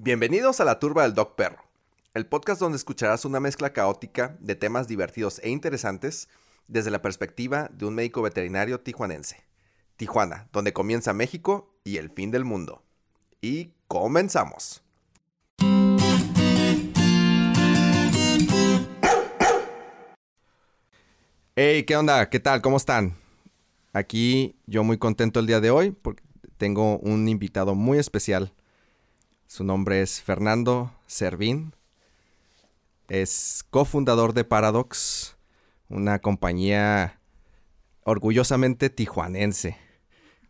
Bienvenidos a la Turba del Doc Perro, el podcast donde escucharás una mezcla caótica de temas divertidos e interesantes desde la perspectiva de un médico veterinario tijuanense. Tijuana, donde comienza México y el fin del mundo. Y comenzamos. Hey, ¿qué onda? ¿Qué tal? ¿Cómo están? Aquí yo muy contento el día de hoy porque tengo un invitado muy especial. Su nombre es Fernando Servín. Es cofundador de Paradox, una compañía orgullosamente tijuanense.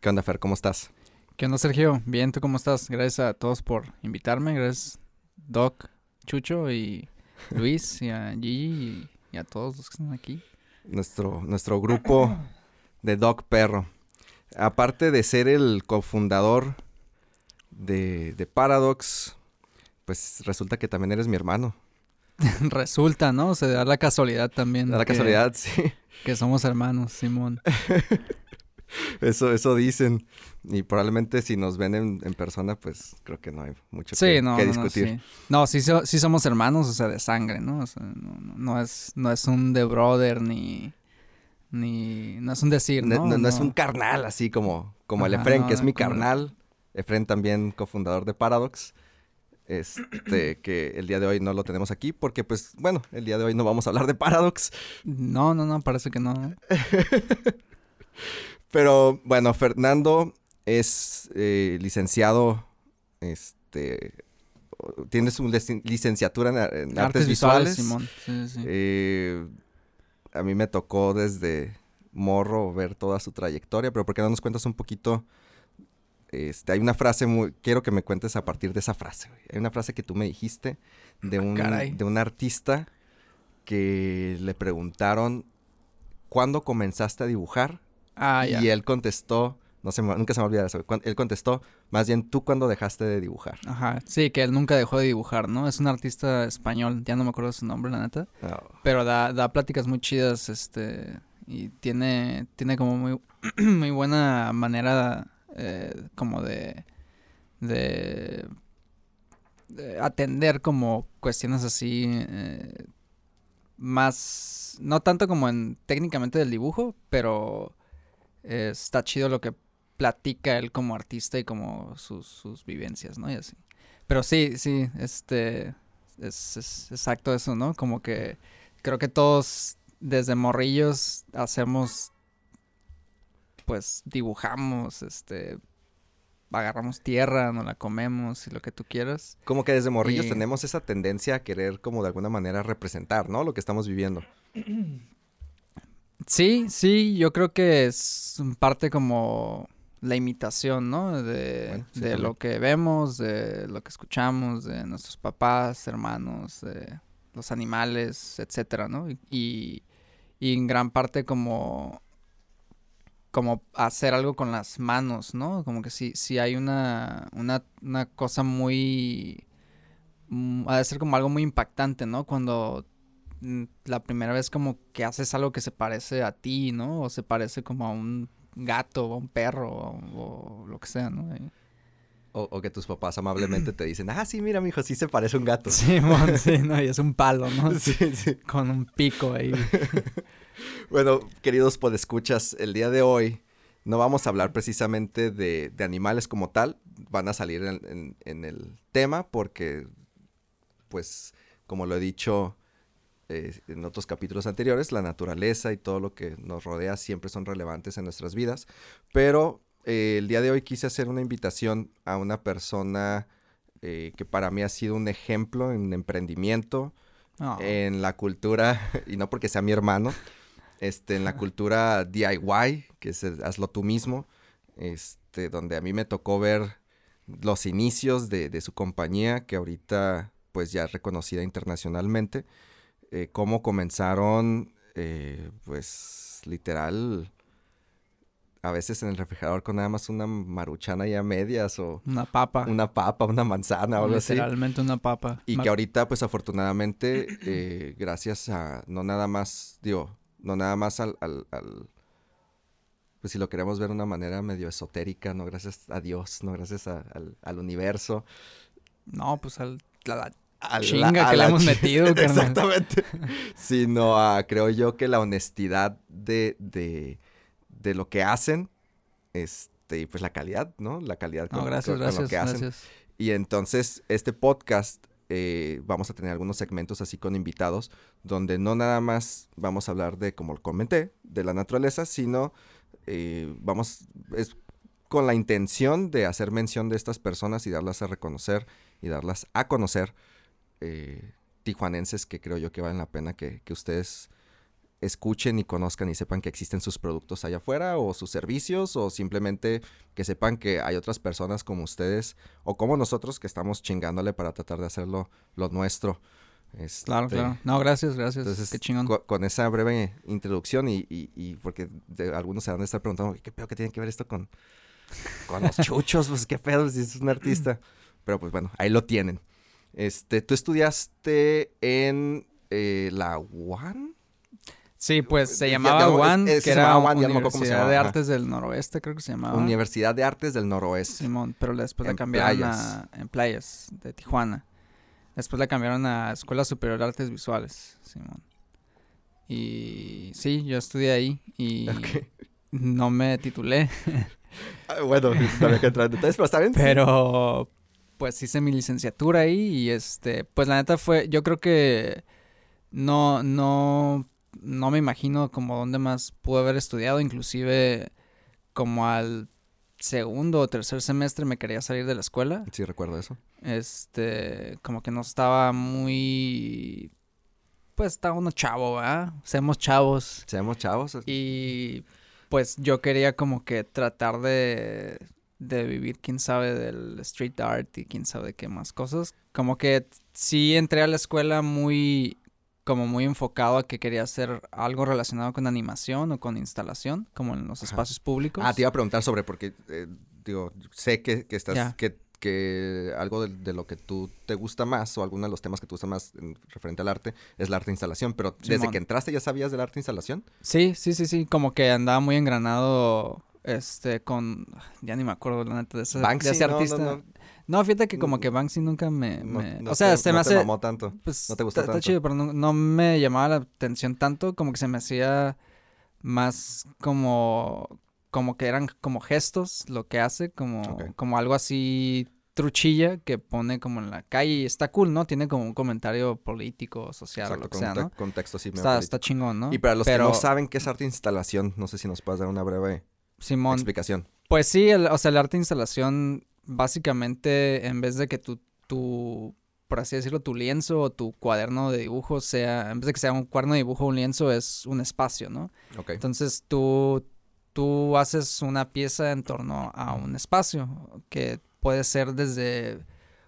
¿Qué onda, Fer? ¿Cómo estás? ¿Qué onda, Sergio? Bien, ¿tú cómo estás? Gracias a todos por invitarme. Gracias, Doc, Chucho y Luis y a Gigi y, a todos los que están aquí. Nuestro, nuestro grupo de Doc Perro. Aparte de ser el cofundador de, de Paradox, pues resulta que también eres mi hermano. resulta, ¿no? Se da la casualidad también. Da la casualidad, sí. Que somos hermanos, Simón. eso, eso dicen. Y probablemente si nos ven en, persona, pues creo que no hay mucho que, no, discutir. No, sí. sí, somos hermanos, o sea, de sangre, ¿no? O sea, no, es, no es un de brother ni ni no es un decir, ¿no? No, es un carnal así como, como el Efren, que es mi carnal. Efren también cofundador de Paradox. Este, que el día de hoy no lo tenemos aquí porque, pues, bueno, el día de hoy no vamos a hablar de Paradox. No, no, no, parece que no. Pero, bueno, Fernando es eh, licenciado, este, tiene su licenciatura en, artes, visuales. Simón. Sí, sí. Eh, a mí me tocó desde morro ver toda su trayectoria, pero ¿por qué no nos cuentas un poquito? Este, hay una frase muy, quiero que me cuentes a partir de esa frase. Hay una frase que tú me dijiste de ah, un, de un artista que le preguntaron ¿cuándo comenzaste a dibujar? Ah, y él contestó, no sé, nunca se me olvida eso. Él contestó, más bien tú cuando dejaste de dibujar. Ajá, sí, que él nunca dejó de dibujar, ¿no? Es un artista español, ya no me acuerdo su nombre, la neta. Oh. Pero da, da pláticas muy chidas, este, y tiene, tiene como muy, muy buena manera eh, como de, de, atender como cuestiones así, eh, más, no tanto como en técnicamente del dibujo, pero está chido lo que platica él como artista y como sus, sus vivencias, ¿no? Y así. Pero sí, sí, este, es, exacto eso, ¿no? Como que creo que todos desde morrillos hacemos, pues dibujamos, este, agarramos tierra, nos la comemos y lo que tú quieras. Como que desde morrillos tenemos esa tendencia a querer como de alguna manera representar, ¿no? Lo que estamos viviendo. Sí, sí, yo creo que es parte como la imitación, ¿no? De, lo que vemos, de lo que escuchamos, de nuestros papás, hermanos, de los animales, etcétera, ¿no? Y, y, en gran parte como como hacer algo con las manos, ¿no? Como que si, si hay una, una, una cosa muy... Mm, ha de ser como algo muy impactante, ¿no? Cuando mm, la primera vez como que haces algo que se parece a ti, ¿no? O se parece como a un gato o un perro o, lo que sea, ¿no? O, que tus papás amablemente te dicen, ah, sí, mira, mijo, sí se parece un gato. Sí, sí, no, y es un palo, ¿no? Sí, sí. Con un pico ahí. bueno, queridos podescuchas, el día de hoy no vamos a hablar precisamente de, animales como tal. Van a salir en, en, el tema porque, pues, como lo he dicho eh, en otros capítulos anteriores, la naturaleza y todo lo que nos rodea siempre son relevantes en nuestras vidas. Pero eh, el día de hoy quise hacer una invitación a una persona eh, que para mí ha sido un ejemplo en emprendimiento, ah. en la cultura, y no porque sea mi hermano, este, en la cultura DIY, que es hazlo tú mismo, este, donde a mí me tocó ver los inicios de, de su compañía, que ahorita pues ya es reconocida internacionalmente. Eh, cómo comenzaron, eh, pues literal, a veces en el refrigerador con nada más una maruchana ya medias o... Una papa. Una papa, una manzana o algo así. Literalmente una papa. Y que ahorita, pues afortunadamente, eh, gracias a, no nada más, digo, no nada más al, al, pues si lo queremos ver de una manera medio esotérica, no gracias a Dios, no gracias al, al universo, No, pues al, la, chinga que le hemos metido. Exactamente. Sino a, creo yo, que la honestidad de, de, de lo que hacen, este, y pues la calidad, ¿no? La calidad con, gracias, gracias, lo que hacen. Y entonces, este podcast eh, vamos a tener algunos segmentos así con invitados, donde no nada más vamos a hablar de, como comenté, de la naturaleza, sino eh, vamos, es con la intención de hacer mención de estas personas y darlas a reconocer y darlas a conocer eh, tijuanenses que creo yo que valen la pena que, que ustedes escuchen y conozcan y sepan que existen sus productos allá afuera o sus servicios o simplemente que sepan que hay otras personas como ustedes o como nosotros que estamos chingándole para tratar de hacerlo lo nuestro. claro, claro. Este, no, gracias, gracias. Entonces, Qué chingón. Con, esa breve introducción y, y, y porque algunos se van a estar preguntando, ¿qué pedo que tiene que ver esto con, con los chuchos? Pues qué pedo si es un artista. Pero pues bueno, ahí lo tienen. Este, tú estudiaste en eh, la UAN. Sí, pues se llamaba UAN, que era Universidad de Artes del Noroeste, creo que se llamaba. Universidad de Artes del Noroeste. Simón, pero después la cambiaron a... En Playas, de Tijuana. Después la cambiaron a Escuela Superior de Artes Visuales, Simón. Y sí, yo estudié ahí y no me titulé. Ah, bueno, no había que entrar en detalles, pero está bien. Pero, pues hice mi licenciatura ahí y este, pues la neta fue, yo creo que no, no no me imagino como dónde más pude haber estudiado, inclusive como al segundo o tercer semestre me quería salir de la escuela. Sí, recuerdo eso. Este, como que no estaba muy pues estaba uno chavo, ¿verdad? Seamos chavos. Seamos chavos. Y pues yo quería como que tratar de de vivir, quién sabe, del street art y quién sabe qué más cosas. Como que sí entré a la escuela muy como muy enfocado a que quería hacer algo relacionado con animación o con instalación, como en los espacios públicos. Ah, te iba a preguntar sobre, porque, eh, digo, sé que, que estás, que, que algo de, lo que tú te gusta más o alguno de los temas que te gusta más en, referente al arte es el arte de instalación, pero desde que entraste ya sabías del arte de instalación. Sí, sí, sí, sí, como que andaba muy engranado este con ya ni me acuerdo la neta de ese, ese artista. No, fíjate que como que Banksy nunca me... o sea, se me hace... No te mamó tanto. Pues, no te gustó tanto. Está chido, pero no, me llamaba la atención tanto. Como que se me hacía más como... Como que eran como gestos lo que hace. Como, como algo así truchilla que pone como en la calle y está cool, ¿no? Tiene como un comentario político, social, o lo que sea, ¿no? contexto sí. Está, está chingón, ¿no? Y para los que no saben qué es arte de instalación, no sé si nos puedes dar una breve explicación. Pues sí, o sea, el arte de instalación básicamente en vez de que tu, tu, por así decirlo, tu lienzo o tu cuaderno de dibujo sea, en vez de que sea un cuaderno de dibujo o un lienzo, es un espacio, ¿no? Entonces tú, tú haces una pieza en torno a un espacio, que puede ser desde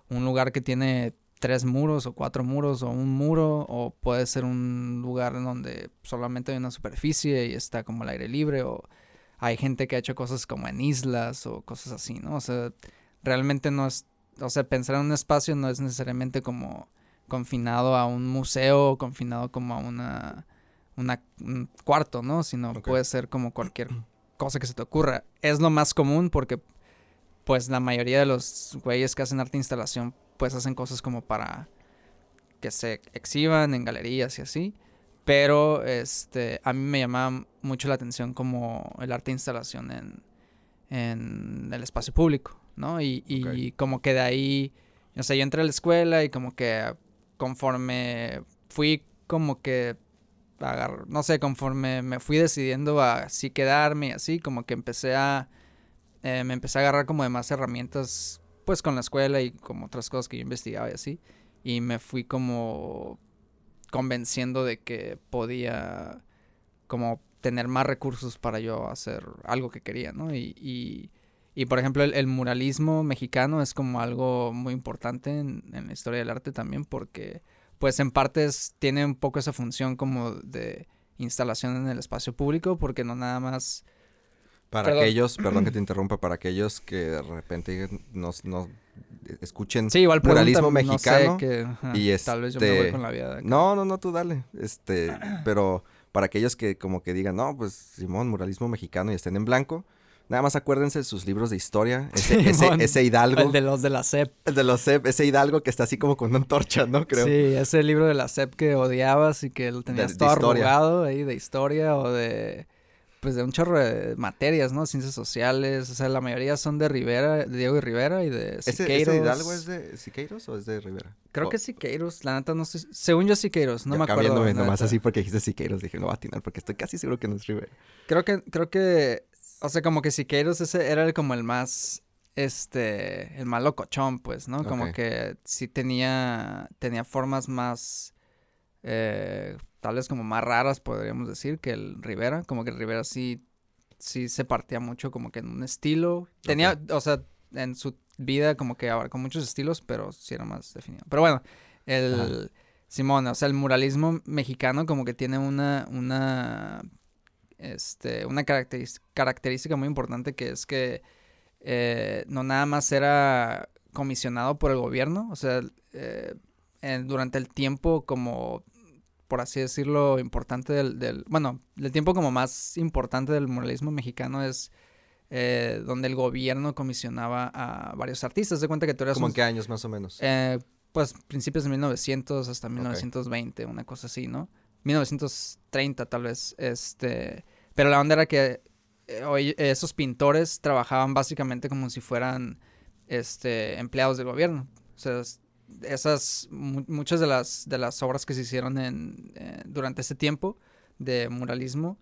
un lugar que tiene tres muros o cuatro muros o un muro o puede ser un lugar en donde solamente hay una superficie y está como el aire libre o hay gente que ha hecho cosas como en islas o cosas así, ¿no? O sea, realmente no es, o sea, pensar en un espacio no es necesariamente como confinado a un museo, confinado como a una, una un cuarto, ¿no? Sino puede ser como cualquier cosa que se te ocurra. Es lo más común porque, pues, la mayoría de los güeyes que hacen arte de instalación, pues, hacen cosas como para que se exhiban en galerías y así. Pero, este, a mí me llama mucho la atención como el arte de instalación en, en el espacio público. ¿No? Y, y como que de ahí, o sea, yo entré a la escuela y como que conforme fui como que agar no sé, conforme me fui decidiendo a así quedarme y así, como que empecé a, eh, me empecé a agarrar como de más herramientas, pues con la escuela y como otras cosas que yo investigaba y así, y me fui como convenciendo de que podía como tener más recursos para yo hacer algo que quería, ¿no? y y por ejemplo, el, muralismo mexicano es como algo muy importante en, la historia del arte también, porque pues en partes tiene un poco esa función como de instalación en el espacio público, porque no nada más... Para aquellos, perdón que te interrumpa, para aquellos que de repente nos, nos escuchen sí, igual muralismo mexicano y tal vez yo me voy este, con la vida. No, no, no, tú dale. Este, pero para aquellos que como que digan, no, pues Simón, muralismo mexicano y estén en blanco, Nada más acuérdense de sus libros de historia. Ese, ese, ese, Hidalgo. El de los de la SEP. El de los SEP, ese Hidalgo que está así como con una antorcha, ¿no? Creo. Sí, ese libro de la SEP que odiabas y que lo tenías todo arrugado ahí de historia o de pues de un chorro de materias, ¿no? Ciencias sociales, o sea, la mayoría son de Rivera, de Diego y Rivera y de Siqueiros. ¿Ese, Hidalgo es de Siqueiros o es de Rivera? Creo que es Siqueiros, la neta no sé, según yo Siqueiros, no me acuerdo. Cambiándome nomás así porque dijiste Siqueiros, dije, no va a atinar porque estoy casi seguro que no es Rivera. Creo que, creo que, o sea, como que Siqueiros ese era como el más, este, el más locochón, pues, ¿no? Como que sí tenía, tenía formas más, eh, tal vez como más raras, podríamos decir, que el Rivera. Como que el Rivera sí, sí se partía mucho como que en un estilo. Tenía, o sea, en su vida como que abarcó muchos estilos, pero sí era más definido. Pero bueno, el Simón, o sea, el muralismo mexicano como que tiene una, una, este, una característica muy importante que es que eh, no nada más era comisionado por el gobierno, o sea, eh, durante el tiempo como por así decirlo, importante del, del, bueno, el tiempo como más importante del muralismo mexicano es eh, donde el gobierno comisionaba a varios artistas. De cuenta que tú eras... ¿Cómo en qué años más o menos? Eh, pues principios de 1900 hasta 1920, una cosa así, ¿no? 1930 tal vez, este... Pero la onda era que eh, esos pintores trabajaban básicamente como si fueran este, empleados del gobierno. O sea, esas, muchas de las, de las obras que se hicieron en, eh, durante ese tiempo de muralismo,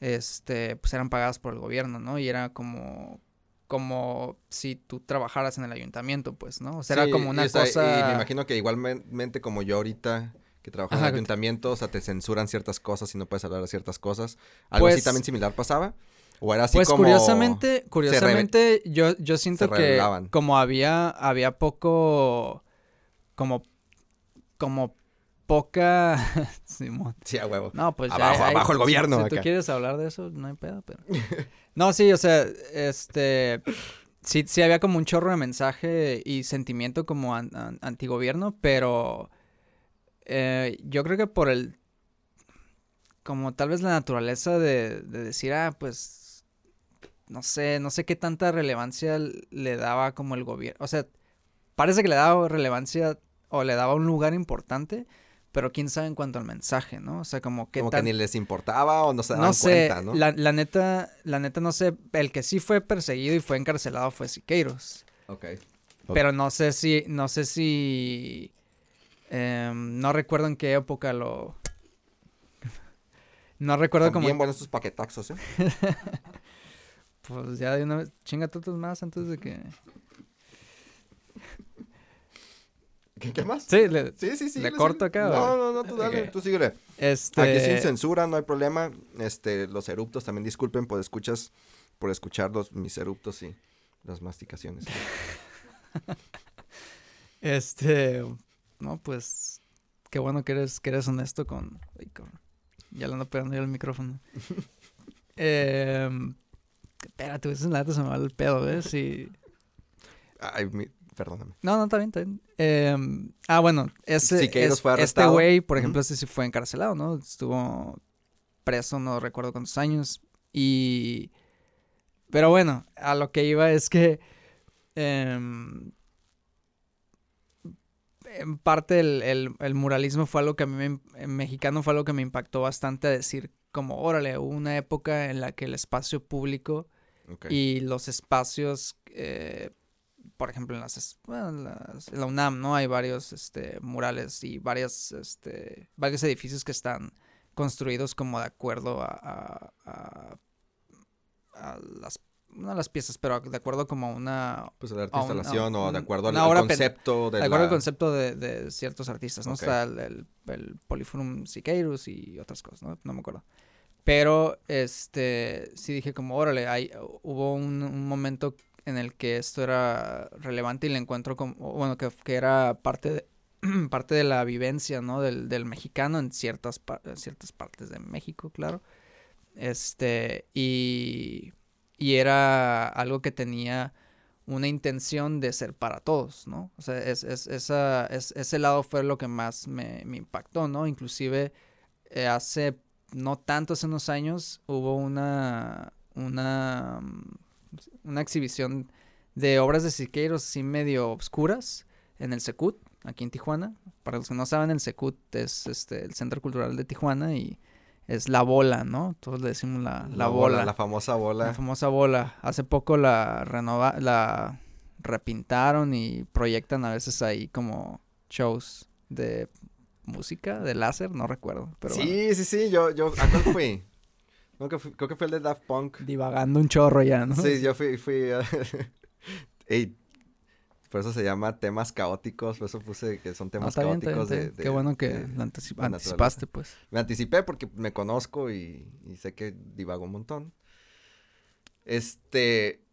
este, pues eran pagadas por el gobierno, ¿no? Y era como, como si tú trabajaras en el ayuntamiento, pues, ¿no? O sea, era como una cosa... Y me imagino que igualmente como yo ahorita que trabajo en el ayuntamiento, o sea, te censuran ciertas cosas y no puedes hablar de ciertas cosas. ¿Algo así pues también similar pasaba? ¿O era así pues como curiosamente, curiosamente, yo, yo siento que como había, había poco como, como poca... Sí, a huevo. No, pues abajo, abajo el gobierno. Si, tú quieres hablar de eso, no hay pedo, pero... no, sí, o sea, este... Sí, sí había como un chorro de mensaje y sentimiento como antigobierno, pero eh, yo creo que por el... Como tal vez la naturaleza de, de decir, ah, pues... No sé, no sé qué tanta relevancia le daba como el gobierno. O sea, parece que le daba relevancia o le daba un lugar importante, pero quién sabe en cuanto al mensaje, ¿no? O sea, como que... Como que ni les importaba o no se daban no sé, cuenta, ¿no? La, la neta, la neta no sé, el que sí fue perseguido y fue encarcelado fue Siqueiros. Ok. Pero no sé si, no sé si... Em, no recuerdo en qué época lo... no recuerdo cómo... Bien buenos estos paquetaxos, ¿eh? pues ya de una vez, chinga todos más antes de que... ¿Qué, más? Sí, le, sí, sí, sí, le corto acá. No, no, no, tú dale, tú síguele. Este... Aquí sin censura, no hay problema. Este, los eruptos también disculpen por escuchas, por escuchar los, mis eruptos y las masticaciones. este, no, pues, qué bueno que eres, que eres honesto con... Ay, Ya le ando pegando yo el micrófono. eh, espérate, esa la se me va el pedo, ¿ves? Y... Ay, mi, Perdóname. No, no, está bien, está bien. Em, ah, bueno, ese, este güey, por ejemplo, ese sí fue encarcelado, ¿no? Estuvo preso, no recuerdo cuántos años. Y... Pero bueno, a lo que iba es que... Em, en parte el, el, muralismo fue algo que a mí, me, en mexicano fue algo que me impactó bastante a decir como, órale, hubo una época en la que el espacio público y los espacios eh, por ejemplo, en las, en la UNAM, ¿no? Hay varios este, murales y varias, este, varios edificios que están construidos como de acuerdo a, a, a, las no las piezas, pero de acuerdo como a una... Pues a la instalación o de acuerdo al, concepto de De acuerdo al concepto de, de, ciertos artistas, ¿no? Está el, el, el, Polyphonum Siqueiros y otras cosas, ¿no? No me acuerdo. Pero, este, sí dije como, órale, hay, hubo un, un momento en el que esto era relevante y le encuentro como, bueno, que, que era parte de, parte de la vivencia, ¿no? Del, del mexicano en ciertas, ciertas partes de México, claro. Este, y, y era algo que tenía una intención de ser para todos, ¿no? O sea, es, es, esa, es, ese lado fue lo que más me, impactó, ¿no? Inclusive eh, hace no tantos unos años hubo una, una una exhibición de obras de Siqueiros así medio obscuras en el Secut, aquí en Tijuana. Para los que no saben, el Secut es este, el Centro Cultural de Tijuana y es la bola, ¿no? Todos le decimos la, la, bola, La famosa bola. La famosa bola. Hace poco la renova, la repintaron y proyectan a veces ahí como shows de música, de láser, no recuerdo. Pero sí, sí, sí, yo, yo, ¿a cuál fui? creo que fue el de Daft Punk. Divagando un chorro ya, ¿no? Sí, yo fui, fui, Ey, por eso se llama temas caóticos, por eso puse que son temas caóticos De, Qué bueno que lo anticipaste, pues. Me anticipé porque me conozco y, sé que divago un montón. Este,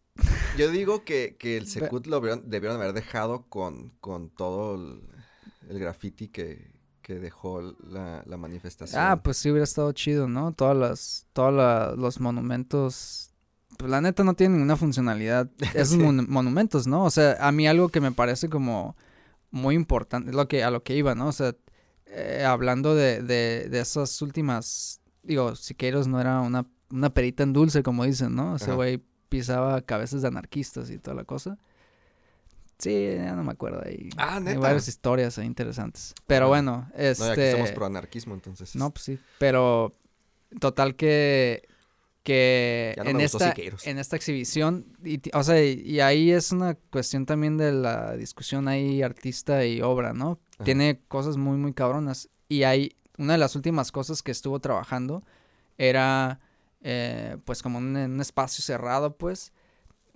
yo digo que, el Secut lo debieron, haber dejado con, con todo el, graffiti que, dejó la, manifestación. Ah, pues sí hubiera estado chido, ¿no? Todas las, todos los monumentos pues la neta no tiene ninguna funcionalidad esos monumentos, ¿no? O sea, a mí algo que me parece como muy importante, es lo que, a lo que iba, ¿no? O sea, eh, hablando de, de, de, esas últimas, digo, Siqueiros no era una, una perita en dulce, como dicen, ¿no? Ese güey pisaba cabezas de anarquistas y toda la cosa. Sí, ya no me acuerdo ahí. Ah, neta. Hay varias historias interesantes. Pero bueno, este... No, aquí somos pro anarquismo, entonces. No, pues sí. Pero total que que en, esta, en esta exhibición, y, o sea, y, ahí es una cuestión también de la discusión ahí artista y obra, ¿no? Tiene cosas muy, muy cabronas. Y hay, una de las últimas cosas que estuvo trabajando era, eh, pues como un, un espacio cerrado, pues,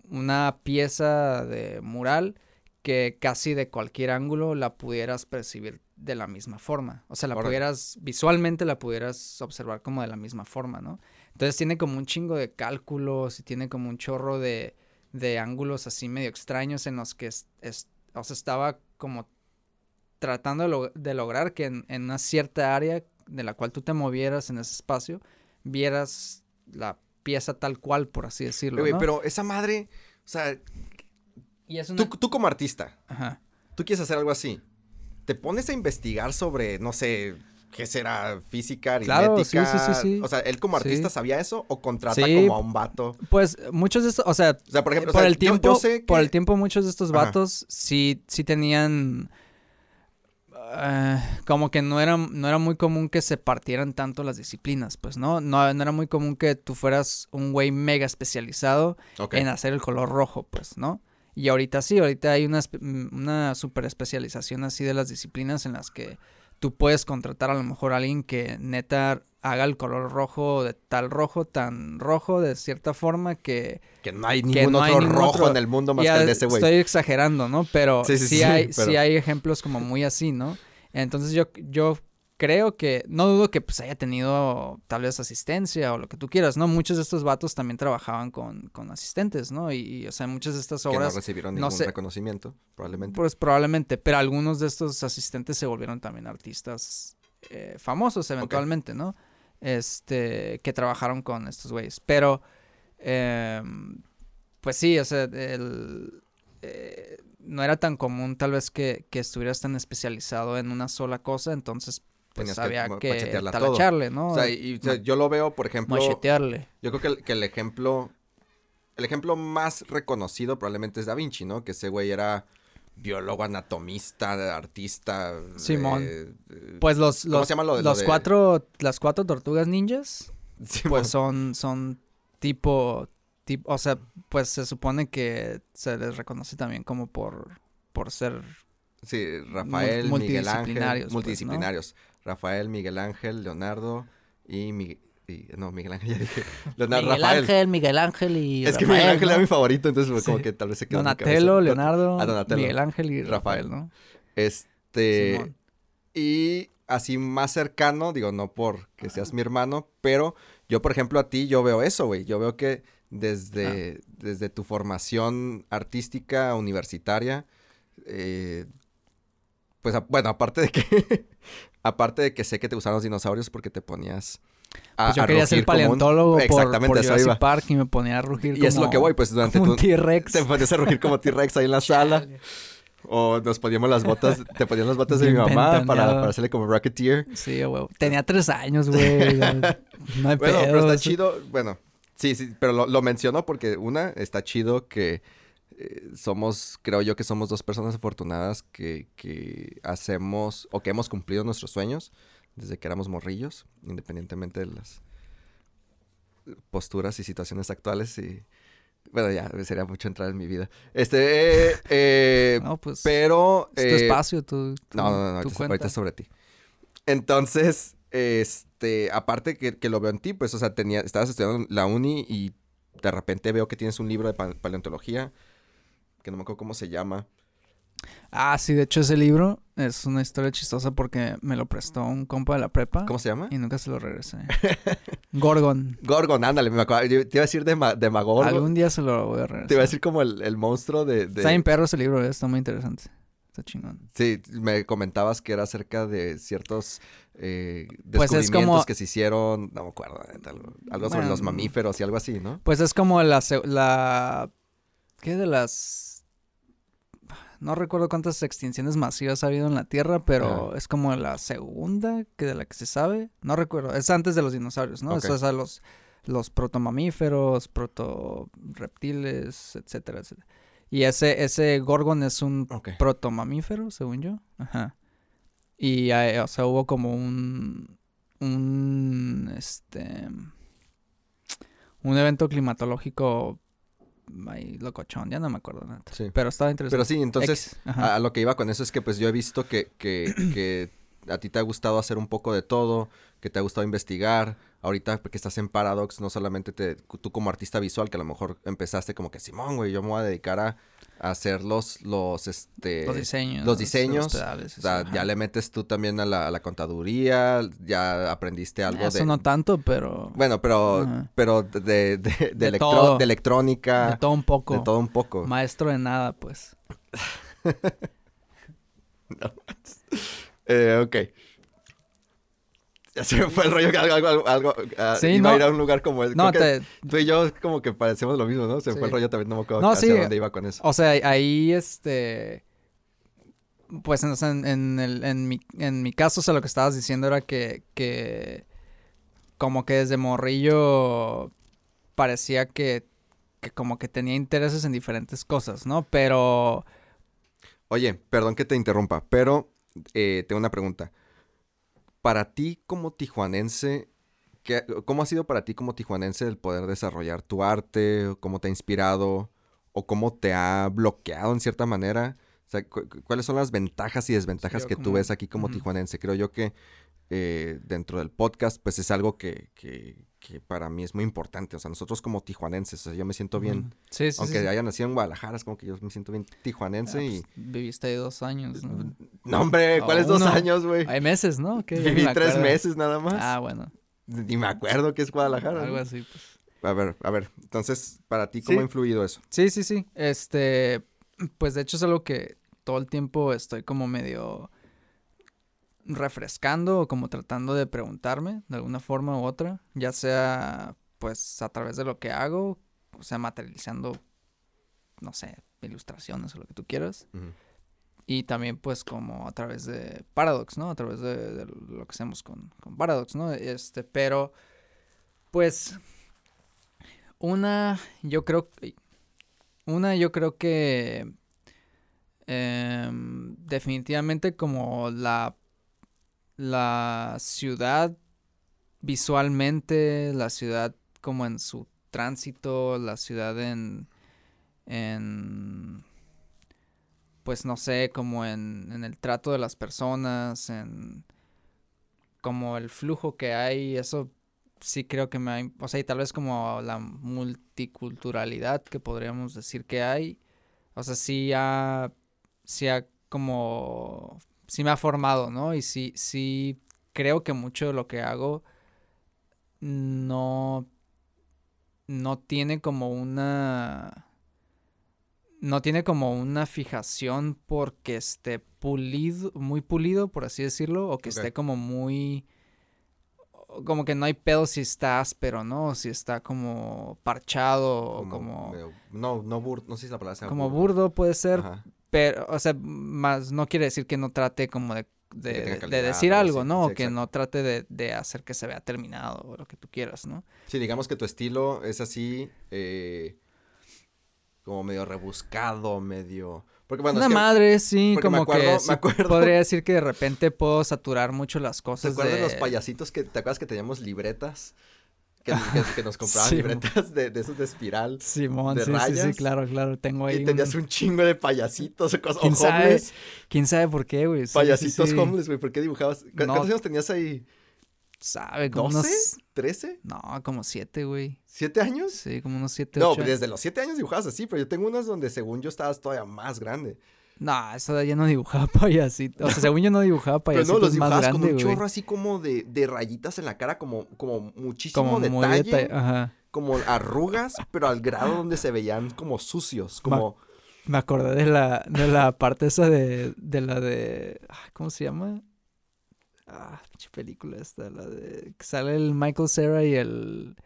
una pieza de mural que casi de cualquier ángulo la pudieras percibir de la misma forma. O sea, la pudieras, visualmente la pudieras observar como de la misma forma, ¿no? Entonces tiene como un chingo de cálculos y tiene como un chorro de, de ángulos así medio extraños en los que es, o sea, estaba como tratando de, lograr que en, una cierta área de la cual tú te movieras en ese espacio, vieras la pieza tal cual, por así decirlo. Pero esa madre, o sea, tú, tú, como artista, tú quieres hacer algo así, te pones a investigar sobre, no sé, ¿Qué será? ¿Física, aritmética? sí, sí, sí, O sea, ¿él como artista sabía eso o contrata como a un vato? Pues muchos de estos, o sea, por ejemplo, por el tiempo, por el tiempo muchos de estos vatos sí, sí tenían... Eh, como que no era, no era muy común que se partieran tanto las disciplinas, pues, ¿no? No, no era muy común que tú fueras un güey mega especializado en hacer el color rojo, pues, ¿no? Y ahorita sí, ahorita hay una, una super especialización así de las disciplinas en las que tú puedes contratar a lo mejor a alguien que neta haga el color rojo de tal rojo, tan rojo de cierta forma que... Que no hay ningún otro rojo en el mundo más que el de ese güey. Estoy exagerando, ¿no? Pero sí, hay, sí hay ejemplos como muy así, ¿no? Entonces yo, yo creo que, no dudo que pues haya tenido tal vez asistencia o lo que tú quieras, ¿no? Muchos de estos vatos también trabajaban con, con asistentes, ¿no? Y, o sea, muchas de estas obras... Que no recibieron ningún reconocimiento, probablemente. Pues probablemente, pero algunos de estos asistentes se volvieron también artistas eh, famosos eventualmente, ¿no? Este, que trabajaron con estos güeyes. Pero, em, pues sí, o sea, el... Eh, no era tan común tal vez que, que estuvieras tan especializado en una sola cosa, entonces pues había que, que ¿no? O sea, y, yo lo veo, por ejemplo... Machetearle. Yo creo que el, ejemplo... El ejemplo más reconocido probablemente es Da Vinci, ¿no? Que ese güey era biólogo, anatomista, artista. Simón. pues los, los, ¿Cómo se llama lo de, los cuatro, las cuatro tortugas ninjas, pues son, son tipo, tipo, o sea, pues se supone que se les reconoce también como por, por ser Sí, Rafael, Miguel Ángel, multidisciplinarios. Pues, Rafael, Miguel Ángel, Leonardo y, Miguel... no, Miguel Ángel ya dije. Leonardo, Miguel Ángel, Miguel Ángel y Es que Miguel Ángel era mi favorito, entonces como que tal vez se quedó Donatello, Leonardo, ah, Miguel Ángel y Rafael, ¿no? Este... Y así más cercano, digo, no por que seas mi hermano, pero yo, por ejemplo, a ti, yo veo eso, güey. Yo veo que desde, desde tu formación artística universitaria, eh, pues bueno, aparte de que aparte de que sé que te gustaban los dinosaurios porque te ponías a, pues yo quería ser paleontólogo Exactamente, por, Jurassic Park y me ponía a rugir y como, es lo que voy, pues durante tu T-Rex. Te ponías a rugir como T-Rex ahí en la sala. O nos poníamos las botas, te poníamos las botas de mi mamá para, para, hacerle como Rocketeer. Sí, güey. Tenía tres años, güey. no hay Bueno, pero está chido. Bueno, Sí, sí, pero lo, lo menciono porque una, está chido que eh, somos, creo yo que somos dos personas afortunadas que, que hacemos o que hemos cumplido nuestros sueños desde que éramos morrillos, independientemente de las posturas y situaciones actuales y bueno, ya sería mucho entrar en mi vida. Este, eh, No, pues. pero... Es tu eh, espacio, tú. tú- no, no, no, ahorita, es sobre ti. Entonces, este, aparte que, que lo veo en ti, pues, o sea, tenía, estabas estudiando la uni y de repente veo que tienes un libro de pa- paleontología, que no me acuerdo cómo se llama. Ah, sí, de hecho ese libro es una historia chistosa porque me lo prestó un compa de la prepa ¿Cómo se llama? y nunca se lo regresé. Gorgon. Gorgon, ándale, me acuerdo. Yo te iba a decir de, ma- de Magorgon. Algún día se lo voy a Te iba a regresar. decir como el, el monstruo de... de- Está bien perro ese libro, eh, está muy interesante. Está chingón. Sí, me comentabas que era acerca de ciertos eh, Pues es descubrimientos como- que se hicieron, no me acuerdo, algo, algo sobre los mamíferos y algo así, ¿no? Pues es como la ¿Qué de las...? No recuerdo cuántas extinciones masivas ha habido en la Tierra, pero es como la segunda que de la que se sabe. No recuerdo. Es antes de los dinosaurios, ¿no? Ok. O sea, los, los protomamíferos, protoreptiles, etcétera, etcétera. Y ese, ese Gorgon es un protomamífero, según yo. Ajá. Y, o sea, hubo como un... Un... Este... Un evento climatológico... Ahí, locochón, ya no me acuerdo nada. Sí. Pero estaba interesante. Pero sí, entonces, a, a lo que iba con eso es que pues yo he visto que, que, que a ti te ha gustado hacer un poco de todo, que te ha gustado investigar. Ahorita que estás en Paradox, no solamente te, tú como artista visual, que a lo mejor empezaste como que, Simón, güey, yo me voy a dedicar a, a hacer los, los, este... los diseños. los diseños, pedales, O sea, eso, ya le metes tú también a la, a la contaduría, ya aprendiste algo Eso de... no tanto, pero... Bueno, pero, Ajá. pero de, de, de, De electro- todo. de electrónica, de todo un poco. de todo un poco. Maestro de nada, pues. Eh, ok. Se me fue el rollo que algo, algo, algo, ah, Sí, iba a no. ir a un lugar como el... No, te... Tú y yo como que parecemos lo mismo, ¿no? Se me Sí. fue el rollo también, no me acuerdo No, hacia sí. dónde iba con eso. O sea, ahí, este... Pues en, o sea, en, en el, en, mi, en mi caso, o sea, lo que estabas diciendo era que, que como que desde morrillo parecía que, que como que tenía intereses en diferentes cosas, ¿no? Pero Oye, perdón que te interrumpa, pero eh, tengo una pregunta. Para ti como tijuanense, ¿qué- ¿cómo ha sido para ti como tijuanense el poder desarrollar tu arte? ¿Cómo te ha inspirado? ¿O cómo te ha bloqueado en cierta manera? O sea, cu- cu- ¿cuáles son las ventajas y desventajas Sí, que tú ves aquí como tijuanense? Creo yo que eh, dentro del podcast, pues es algo que, que- que para mí es muy importante. O sea, nosotros como tijuanenses, o sea, yo me siento bien. Sí, sí, Aunque sí, haya nacido en Guadalajara, es como que yo me siento bien tijuanense Ah, y... pues, viviste ahí dos años, ¿no? No, hombre, ¿cuáles dos años, güey? Hay meses, ¿no? ¿Qué? Viví me tres meses nada más. Ah, bueno. Ni me acuerdo que es Guadalajara. Algo ¿no? así, pues. A ver, a ver. Entonces, para ti, ¿cómo ha influido eso? Sí, sí, sí. Este, pues de hecho es algo que todo el tiempo estoy como medio refrescando o como tratando de preguntarme de alguna forma u otra, ya sea pues a través de lo que hago, o sea, materializando, no sé, ilustraciones o lo que tú quieras, y también pues como a través de Paradox, ¿no? A través de, de lo que hacemos con, con Paradox, ¿no? Este, pero pues una, yo creo, una yo creo que em, definitivamente como la, la ciudad visualmente, la ciudad como en su tránsito, la ciudad en, en pues no sé, como en, en el trato de las personas, en como el flujo que hay, eso sí creo que me ha, o sea, y tal vez como la multiculturalidad que podríamos decir que hay, o sea, sí ha, sí ha como, sí me ha formado, ¿no? Y sí, sí creo que mucho de lo que hago no, no tiene como una, no tiene como una fijación porque esté pulido, muy pulido, por así decirlo, o que esté como muy, como que no hay pedo si está áspero, ¿no? O si está como parchado o como, medio- no, no burdo, no sé si la palabra sea como burdo puede ser, Ajá. Pero, o sea, más no quiere decir que no trate como de de, decir algo, ¿no? o que no trate de, de, hacer que se vea terminado o lo que tú quieras, ¿no? Sí, digamos que tu estilo es así, eh, como medio rebuscado, medio... Porque, bueno, Una madre, sí, como que podría decir que de repente puedo saturar mucho las cosas. ¿Te acuerdas de los payasitos que, te acuerdas que teníamos libretas? Que, nos compraban libretas de, de, esos de espiral. Simón, de sí, rayas. sí, sí, claro, claro. Tengo ahí. Y tenías un, chingo de payasitos o cosas. ¿Quién o sabe? ¿Quién sabe por qué, güey? payasitos homeless, güey. ¿Por qué dibujabas? ¿Cuántos años tenías ahí? ¿Sabe? Como ¿12? Unos... ¿13? No, como 7, güey. ¿Siete años? Sí, como unos 7, No, desde los 7 años dibujabas así, pero yo tengo unas donde según yo estabas todavía más grande. No, eso de ya no dibujaba payasitos. O sea, según yo no dibujaba payasitos Pero no, los dibujabas más grande, con un chorro así como de, de, rayitas en la cara, como, como muchísimo como detalle. Ajá. Como arrugas, pero al grado donde se veían como sucios, como... Me acordé de la, de la parte esa de, de la de... ¿Cómo se llama? Ah, pinche película esta, la de... Que sale el Michael Cera y el...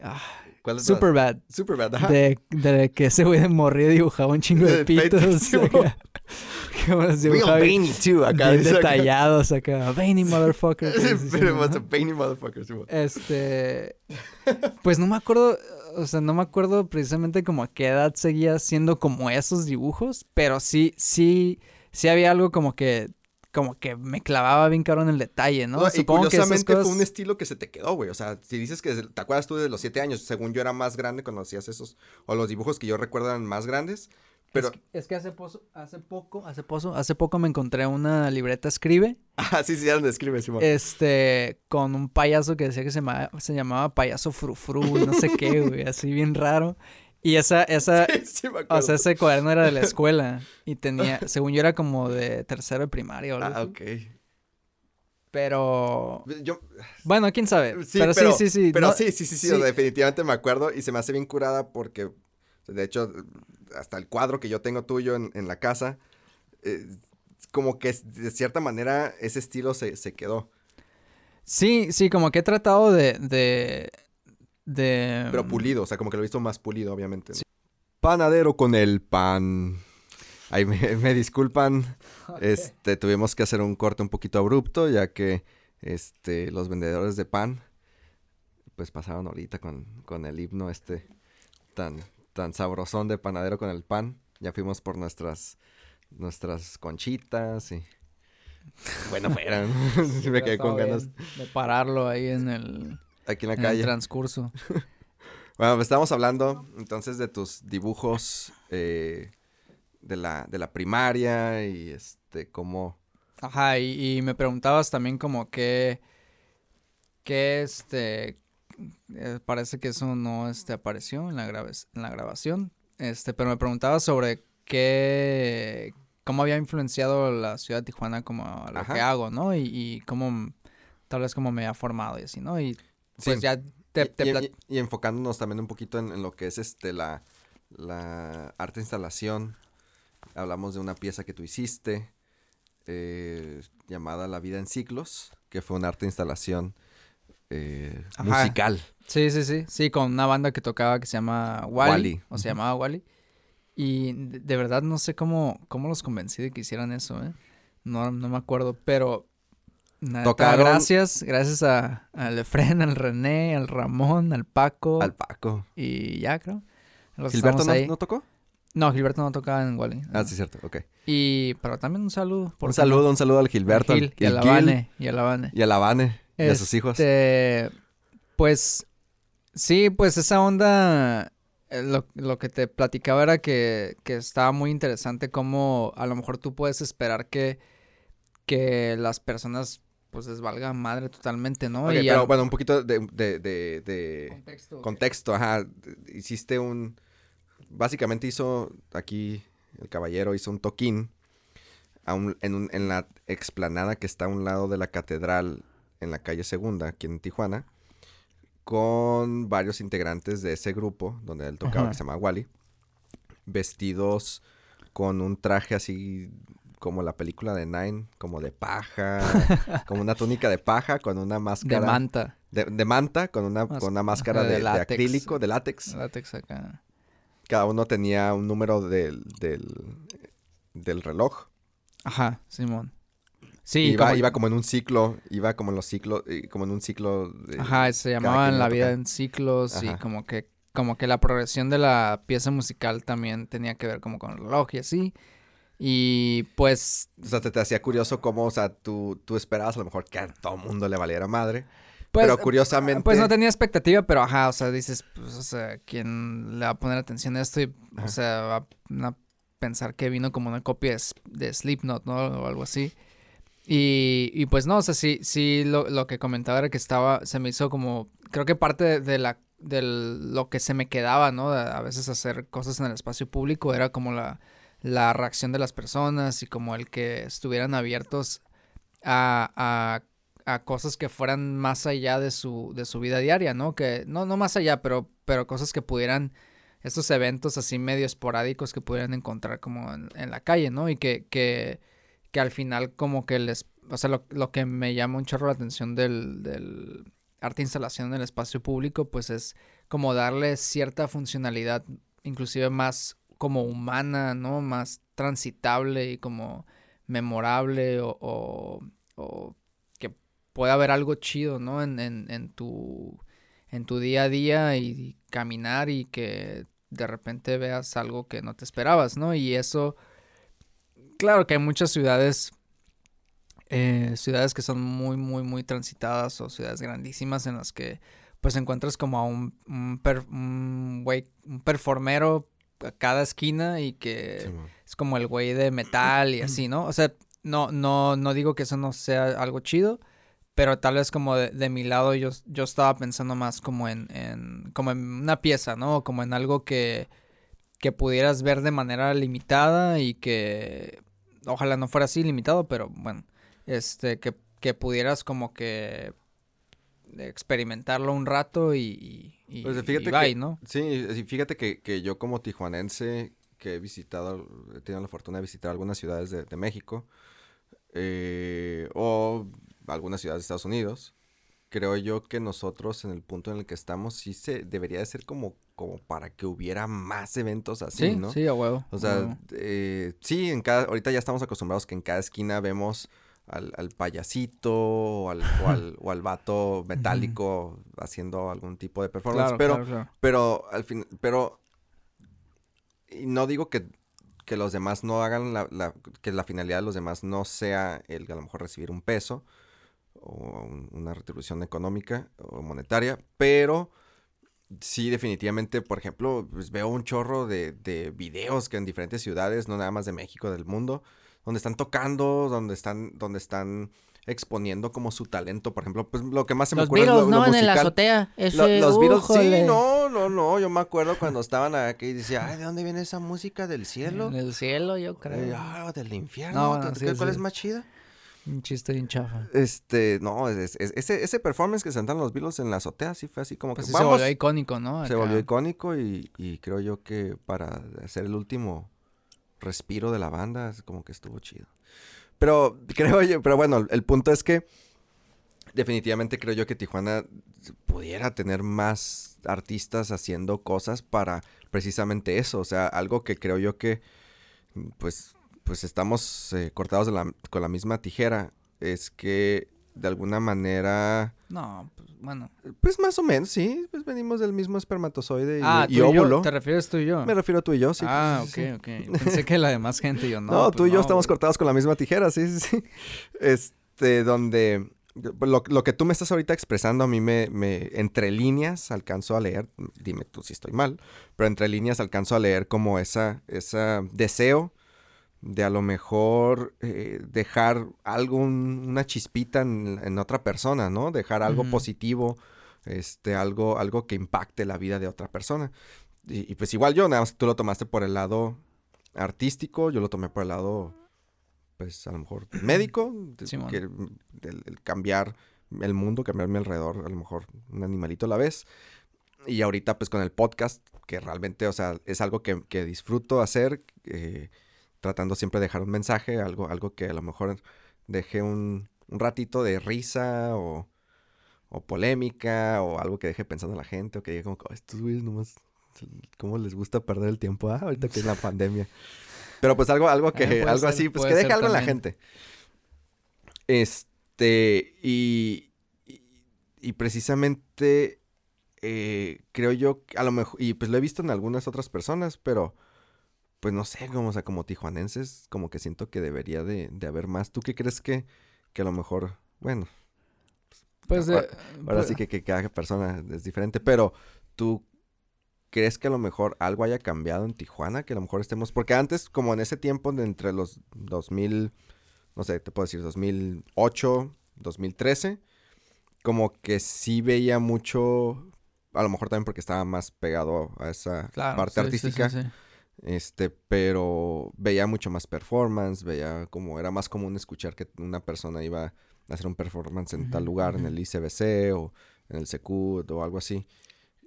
Ah, ¿Cuál es Superbad. Superbad, ajá. De, de que ese güey de morir dibujaba un chingo de, pitos. Dibujaba too, acá. Bien detallados acá. Veiny motherfucker. Pero was a veiny motherfucker. Este... Pues no me acuerdo... O sea, no me acuerdo precisamente como a qué edad seguía haciendo como esos dibujos. Pero sí, sí... Sí había algo como que como que me clavaba bien caro en el detalle, ¿no? y curiosamente fue un estilo que se te quedó, güey. O sea, si dices que te acuerdas tú de los siete años, según yo era más grande cuando hacías esos, o los dibujos que yo recuerdo eran más grandes. Pero... Es que, hace, poco, hace poco, hace poco, hace poco me encontré una libreta escribe. Ah, sí, sí, donde escribe, Simón. Este, con un payaso que decía que se, se llamaba payaso frufru, no sé qué, güey, así bien raro. Y esa, esa, o sea, ese cuaderno era de la escuela y tenía, según yo era como de tercero de primaria o algo Ah, ok. Pero, yo, bueno, quién sabe. pero, sí, sí, sí. Pero sí, sí, sí, sí, definitivamente me acuerdo y se me hace bien curada porque, de hecho, hasta el cuadro que yo tengo tuyo en, en la casa, eh, como que de cierta manera ese estilo se, se quedó. Sí, sí, como que he tratado de, de de... Pero pulido, o sea, como que lo he visto más pulido, obviamente. Panadero con el pan. Ahí me, disculpan. Este, tuvimos que hacer un corte un poquito abrupto, ya que este, los vendedores de pan, pues pasaron ahorita con, con el himno este tan, tan sabrosón de panadero con el pan. Ya fuimos por nuestras, nuestras conchitas y... Bueno, fueran. me quedé con ganas. De pararlo ahí en el aquí en la calle. el transcurso. bueno, pues estamos hablando entonces de tus dibujos eh, de, la, de la primaria y este, cómo... Ajá, y, me preguntabas también como qué, qué este, eh, parece que eso no este, apareció en la, en la grabación, este, pero me preguntabas sobre qué, cómo había influenciado la ciudad de Tijuana como a lo que hago, ¿no? Y, y cómo, tal vez cómo me ha formado y así, ¿no? Y pues ya te, y, enfocándonos también un poquito en, lo que es este la, la arte instalación. Hablamos de una pieza que tú hiciste eh, llamada La vida en ciclos, que fue una arte instalación eh, musical. Sí, sí, sí. Sí, con una banda que tocaba que se llama Wally. O se llamaba Wally. Y de, verdad no sé cómo, cómo los convencí de que hicieran eso, ¿eh? No, no me acuerdo, pero Gracias, gracias a, al Efren, al René, al Ramón, al Paco. Al Paco. Y ya, creo. ¿Gilberto no, tocó? No, Gilberto no tocaba en Wally. Ah, sí, cierto, ok. Y, pero también un saludo. un saludo, un saludo al Gilberto. Gil, y, a la Vane, y a la Vane. Y a la Vane. y a sus hijos. Este, pues, sí, pues esa onda, eh, lo, lo que te platicaba era que, que estaba muy interesante cómo a lo mejor tú puedes esperar que, que las personas pues les valga madre totalmente, ¿no? pero bueno, un poquito de, de, de, contexto. Contexto, ajá. Hiciste un... Básicamente hizo aquí, el caballero hizo un toquín en, en la explanada que está a un lado de la catedral en la calle Segunda, aquí en Tijuana, con varios integrantes de ese grupo donde él tocaba, que se llama Wally, vestidos con un traje así como la película de Nine, como de paja, como una túnica de paja con una máscara. De manta. De, manta, con una, con una máscara de, acrílico, de látex. Látex acá. Cada uno tenía un número del, del, del reloj. Ajá, Simón. Sí, iba, iba como en un ciclo, iba como en los ciclos, eh, como en un ciclo. De Ajá, se llamaban la vida en ciclos y como que, como que la progresión de la pieza musical también tenía que ver como con el reloj y así. Y pues... O sea, te, te hacía curioso cómo, o sea, tú, tú esperabas a lo mejor que a todo mundo le valiera madre. Pues, pero curiosamente... Pues no tenía expectativa, pero ajá, o sea, dices, pues, o sea, ¿quién le va a poner atención a esto? Y, o sea, va a pensar que vino como una copia de, de Slipknot, ¿no? O algo así. Y, y pues no, o sea, sí, sí, lo, lo, que comentaba era que estaba, se me hizo como, creo que parte de, la, de lo que se me quedaba, ¿no? a veces hacer cosas en el espacio público era como la, la reacción de las personas y como el que estuvieran abiertos a, a, cosas que fueran más allá de su, de su vida diaria, ¿no? Que, no, no más allá, pero, pero cosas que pudieran, estos eventos así medio esporádicos que pudieran encontrar como en, en la calle, ¿no? Y que, que que al final como que les, o sea, lo, lo que me llama un chorro la atención del, del arte instalación en el espacio público, pues es como darle cierta funcionalidad, inclusive más como humana, ¿no? Más transitable y como memorable o, o, que pueda haber algo chido, ¿no? En, en, tu, en tu día a día y caminar y que de repente veas algo que no te esperabas, ¿no? Y eso claro que hay muchas ciudades, eh, ciudades que son muy, muy, muy transitadas o ciudades grandísimas en las que pues encuentras como a un, un, un, performero a cada esquina y que es como el güey de metal y así, ¿no? O sea, no, no, no digo que eso no sea algo chido, pero tal vez como de, mi lado yo, yo estaba pensando más como en, en, como en una pieza, ¿no? Como en algo que, que pudieras ver de manera limitada y que ojalá no fuera así limitado, pero bueno, este, que, que pudieras como que experimentarlo un rato y, y, pues fíjate que, ¿no? Sí, fíjate que, que, yo como tijuanense que he visitado, he tenido la fortuna de visitar algunas ciudades de, de México eh, o algunas ciudades de Estados Unidos, creo yo que nosotros en el punto en el que estamos sí se debería de ser como como para que hubiera más eventos así, ¿no? Sí, a huevo. O sea, eh, sí, en cada, ahorita ya estamos acostumbrados que en cada esquina vemos al, al payasito o al, o al, o al vato metálico haciendo algún tipo de performance. pero, pero al fin, pero y no digo que, que los demás no hagan la, la, que la finalidad de los demás no sea el a lo mejor recibir un peso o una retribución económica o monetaria, pero sí, definitivamente, por ejemplo, pues veo un chorro de, de videos que en diferentes ciudades, no nada más de México, del mundo, donde están tocando, donde están, donde están exponiendo como su talento, por ejemplo, pues lo que más se me ocurre es lo, no, en la azotea, ese, Los Beatles, sí, no, no, no, yo me acuerdo cuando estaban aquí y decía, ay, ¿de dónde viene esa música? ¿Del cielo? Del cielo, yo creo. ah, del infierno, ¿cuál es más chida? Un chiste bien chafa. Este, no, ese, ese performance que sentaron los Beatles en la azotea, sí fue así como pues que. se volvió icónico, ¿no? Se volvió icónico y, y, creo yo que para hacer el último respiro de la banda, es como que estuvo chido. Pero creo yo, pero bueno, el punto es que definitivamente creo yo que Tijuana pudiera tener más artistas haciendo cosas para precisamente eso. O sea, algo que creo yo que, pues, pues estamos eh, cortados con la misma tijera. Es que de alguna manera... No, pues bueno. Pues más o menos, sí. Pues venimos del mismo espermatozoide y, ah, y óvulo. ¿Te refieres tú y yo? Me refiero a tú y yo, sí. Ah, ok, ok. Pensé que la demás gente yo no. No, tú y yo estamos cortados con la misma tijera, sí, sí, sí. Este, donde... Lo, lo, que tú me estás ahorita expresando a mí me, me, entre líneas alcanzo a leer, dime tú si estoy mal, pero entre líneas alcanzo a leer como esa, esa deseo de a lo mejor eh, dejar algo, una chispita en, otra persona, ¿no? Dejar algo positivo, este, algo, algo que impacte la vida de otra persona. Y, pues igual yo, nada más tú lo tomaste por el lado artístico, yo lo tomé por el lado, pues a lo mejor médico, el, cambiar el mundo, cambiarme alrededor, a lo mejor un animalito a la vez. Y ahorita pues con el podcast, que realmente, o sea, es algo que, que disfruto hacer. Eh, tratando siempre de dejar un mensaje, algo, algo que a lo mejor deje un, un ratito de risa o, o, polémica o algo que deje pensando a la gente o que diga como, estos güeyes nomás, ¿cómo les gusta perder el tiempo? Ah, ahorita que es la pandemia. Pero pues algo, algo que, algo así, pues que deje algo en la gente. Este, y, y, precisamente eh, creo yo, a lo mejor, y pues lo he visto en algunas otras personas, pero pues no sé, como, o sea, como tijuanenses, como que siento que debería de, de haber más. ¿Tú qué crees que, que a lo mejor, bueno, pues, ahora, pues sí que, que, cada persona es diferente, pero tú crees que a lo mejor algo haya cambiado en Tijuana, que a lo mejor estemos, porque antes, como en ese tiempo de entre los 2000 no sé, te puedo decir 2008, 2013, como que sí veía mucho, a lo mejor también porque estaba más pegado a esa parte artística. Este, pero veía mucho más performance, veía como era más común escuchar que una persona iba a hacer un performance en tal lugar, en el ICBC o en el SECUD o algo así.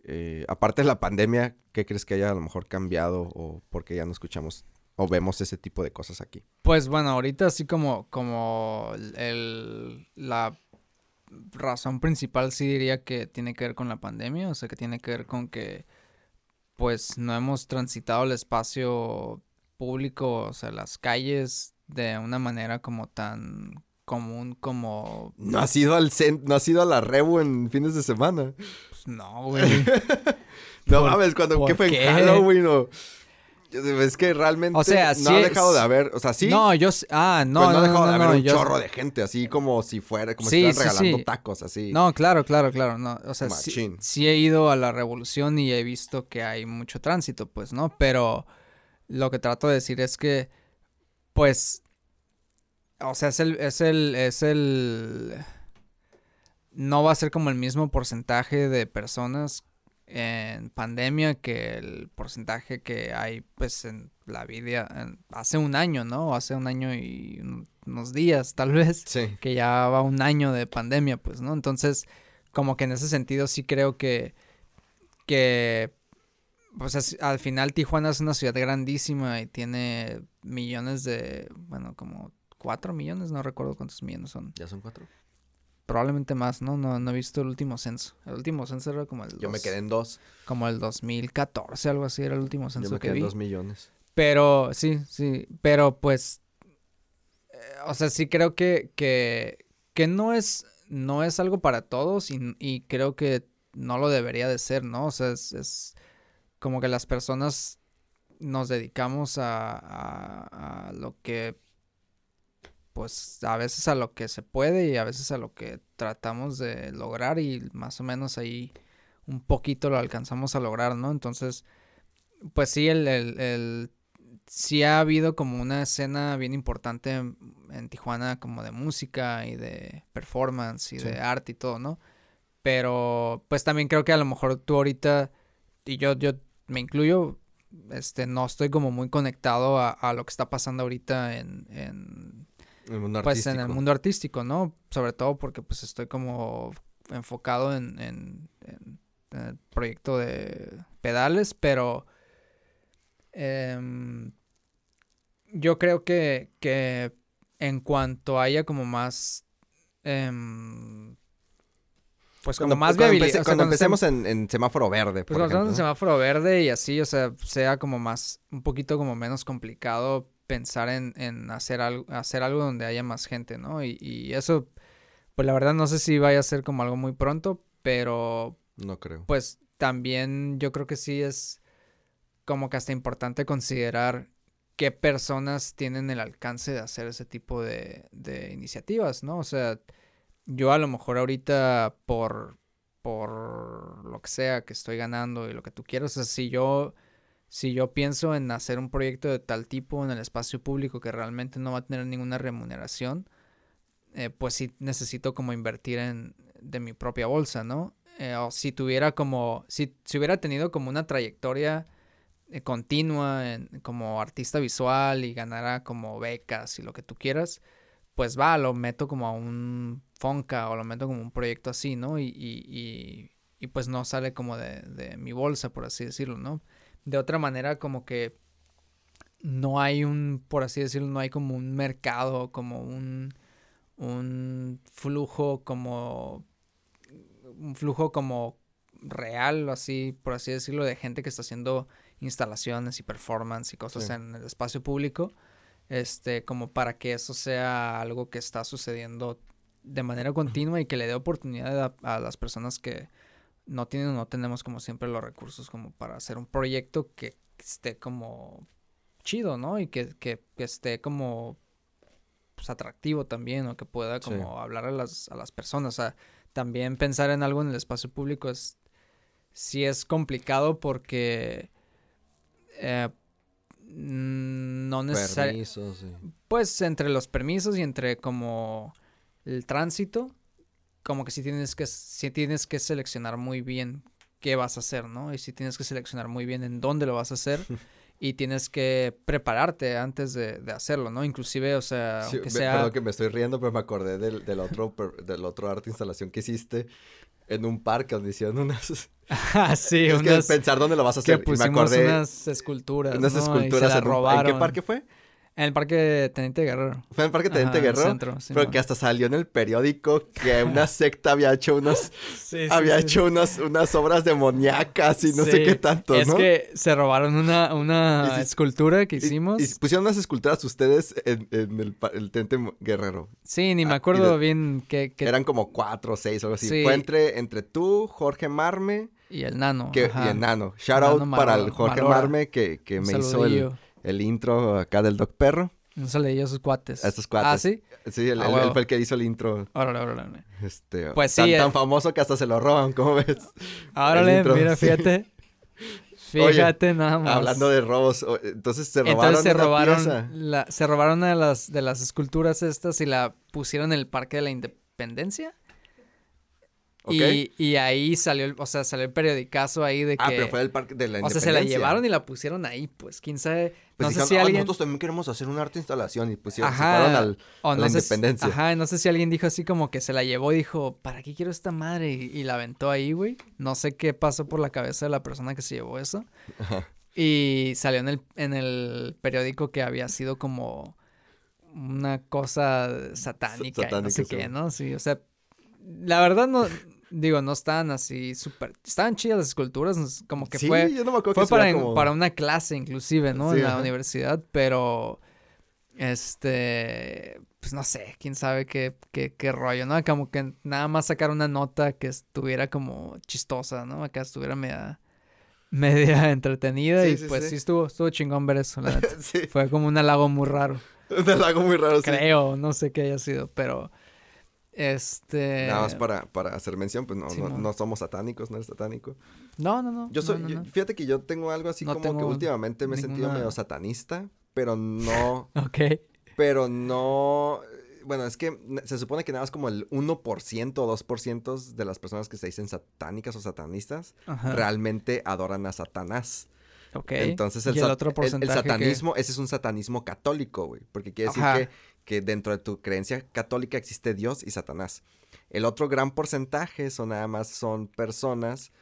Eh, aparte de la pandemia, ¿qué crees que haya a lo mejor cambiado o porque ya no escuchamos o vemos ese tipo de cosas aquí? Pues bueno, ahorita así como, como el, la razón principal sí diría que tiene que ver con la pandemia, o sea, que tiene que ver con que pues no hemos transitado el espacio público, o sea, las calles de una manera como tan común como... No has ido al no has ido a la Rebu en fines de semana. Pues no, güey. no mames, cuando ¿qué fue en Halloween o... Es que realmente o sea, no ha dejado de haber, o sea, sí. No, yo ah, no, no, no, ha dejado de haber un chorro de gente, así como si fuera, como si estuvieran regalando tacos, así. No, claro, claro, claro, no, o sea, sí, sí, he ido a la revolución y he visto que hay mucho tránsito, pues, ¿no? Pero lo que trato de decir es que, pues, o sea, es el, es el, es el, no va a ser como el mismo porcentaje de personas en pandemia que el porcentaje que hay pues en la vida hace un año, ¿no? Hace un año y unos días tal vez. Sí. Que ya va un año de pandemia, pues, ¿no? Entonces, como que en ese sentido sí creo que, que pues al final Tijuana es una ciudad grandísima y tiene millones de, bueno, como cuatro millones, no recuerdo cuántos millones son. ¿Ya son cuatro? Probablemente más, ¿no? ¿no? No he visto el último censo. El último censo era como el... Yo me quedé en dos. Como el 2014, algo así, era el último censo Yo me quedé en dos millones. Pero, sí, sí, pero pues... Eh, o sea, sí creo que, que, que no es, no es algo para todos y, y creo que no lo debería de ser, ¿no? O sea, es, es como que las personas nos dedicamos a, a, a lo que pues a veces a lo que se puede y a veces a lo que tratamos de lograr y más o menos ahí un poquito lo alcanzamos a lograr, ¿no? Entonces, pues sí, el, el, el sí ha habido como una escena bien importante en, Tijuana como de música y de performance y de arte y todo, ¿no? Pero pues también creo que a lo mejor tú ahorita, y yo, yo me incluyo, este, no estoy como muy conectado a, a lo que está pasando ahorita en, en pues en el mundo artístico, ¿no? Sobre todo porque pues estoy como enfocado en, en, el proyecto de pedales, pero em, yo creo que, que en cuanto haya como más... Em, pues como más viabilidad. cuando, empecemos en, semáforo verde. Pues cuando en semáforo verde y así, o sea, sea como más, un poquito como menos complicado pensar en, en hacer, algo, hacer algo donde haya más gente, ¿no? Y, y, eso, pues la verdad no sé si vaya a ser como algo muy pronto, pero... No creo. Pues también yo creo que sí es como que hasta importante considerar qué personas tienen el alcance de hacer ese tipo de, de iniciativas, ¿no? O sea, yo a lo mejor ahorita por, por lo que sea que estoy ganando y lo que tú quieras, o sea, si yo si yo pienso en hacer un proyecto de tal tipo en el espacio público que realmente no va a tener ninguna remuneración, eh, pues sí necesito como invertir en de mi propia bolsa, ¿no? Eh, o si tuviera como, si, si, hubiera tenido como una trayectoria eh, continua como artista visual y ganara como becas y lo que tú quieras, pues va, lo meto como a un Fonca o lo meto como un proyecto así, ¿no? Y, y, y, y pues no sale como de, de mi bolsa, por así decirlo, ¿no? De otra manera como que no hay un, por así decirlo, no hay como un mercado, como un, un flujo como, un flujo como real, así, por así decirlo, de gente que está haciendo instalaciones y performance y cosas en el espacio público. este, como para que eso sea algo que está sucediendo de manera continua y que le dé oportunidad a, las personas que no tienen o no tenemos como siempre los recursos como para hacer un proyecto que esté como chido, ¿no? Y que, que, esté como pues, atractivo también o que pueda como hablar a las, a las personas. O sea, también pensar en algo en el espacio público es sí es complicado porque eh, no necesariamente... Pues entre los permisos y entre como el tránsito, como que si tienes que, si tienes que seleccionar muy bien qué vas a hacer, ¿no? Y si tienes que seleccionar muy bien en dónde lo vas a hacer. y tienes que prepararte antes de, hacerlo, ¿no? Inclusive, o sea, aunque sea... Perdón que me estoy riendo, pero me acordé del, del otro, del otro arte instalación que hiciste en un parque donde hicieron unas... Ah, sí, es que pensar dónde lo vas a hacer. Que pusimos y me acordé unas esculturas, Unas esculturas. en, robaron. ¿En qué parque fue? En el parque Teniente Guerrero. Fue en el parque Teniente Guerrero. Centro, pero que hasta salió en el periódico que una secta había hecho unas. había hecho Unas, unas obras demoníacas y no sé qué tanto, ¿no? Es que se robaron una, una escultura que hicimos. Y, pusieron unas esculturas ustedes en, el, el, Teniente Guerrero. Sí, ni me ah, acuerdo bien qué, Eran como cuatro o seis o algo así. Fue entre, entre tú, Jorge Marme. Y el nano. Que, y el nano. Shout out para el Jorge Marme que, que me hizo el el intro acá del Doc Perro. No se leía a sus cuates. A estos cuates. ¿Ah, sí? Sí, él, ah, fue el que hizo el intro. Órale, órale. Este, pues sí. Tan, tan, eh. famoso que hasta se lo roban, ¿cómo ves? Órale, mira, fíjate. Fíjate nada más. Hablando de robos, entonces se robaron entonces se robaron la, se robaron una de las de las esculturas estas y la pusieron en el Parque de la Independencia. Y, y, ahí salió, el, o sea, salió el periodicazo ahí de que... Ah, pero fue el parque de la O sea, se la llevaron y la pusieron ahí, pues, quién sabe... Pues no sé si ah, alguien... nosotros también queremos hacer una arte instalación y pues se fueron al, a la independencia. Ajá, no sé si alguien dijo así como que se la llevó y dijo, ¿para qué quiero esta madre? Y, la aventó ahí, güey. No sé qué pasó por la cabeza de la persona que se llevó eso. Ajá. Y salió en el, en el periódico que había sido como una cosa satánica, no sé qué, ¿no? Sí, o sea, la verdad no, digo, no estaban así súper, estaban chidas las esculturas, como que fue, yo no me acuerdo fue para, para una clase inclusive, ¿no? en la universidad, pero, este, pues no sé, quién sabe qué, qué, qué rollo, ¿no? Como que nada más sacar una nota que estuviera como chistosa, ¿no? Acá estuviera media media entretenida y pues sí. estuvo estuvo chingón ver eso, la Fue como un halago muy raro. Un halago muy raro, Creo, no sé qué haya sido, pero este. Nada más para, para hacer mención, pues no, no, somos satánicos, no eres satánico. No, no, no. Yo soy, fíjate que yo tengo algo así como que últimamente me he sentido medio satanista, pero no. ok. Pero no. Bueno, es que se supone que nada más como el 1% o 2% de las personas que se dicen satánicas o satanistas realmente adoran a Satanás. Ok. Entonces el, otro el, satanismo, ese es un satanismo católico, güey. Porque quiere decir que que dentro de tu creencia católica existe Dios y Satanás. El otro gran porcentaje son nada más son personas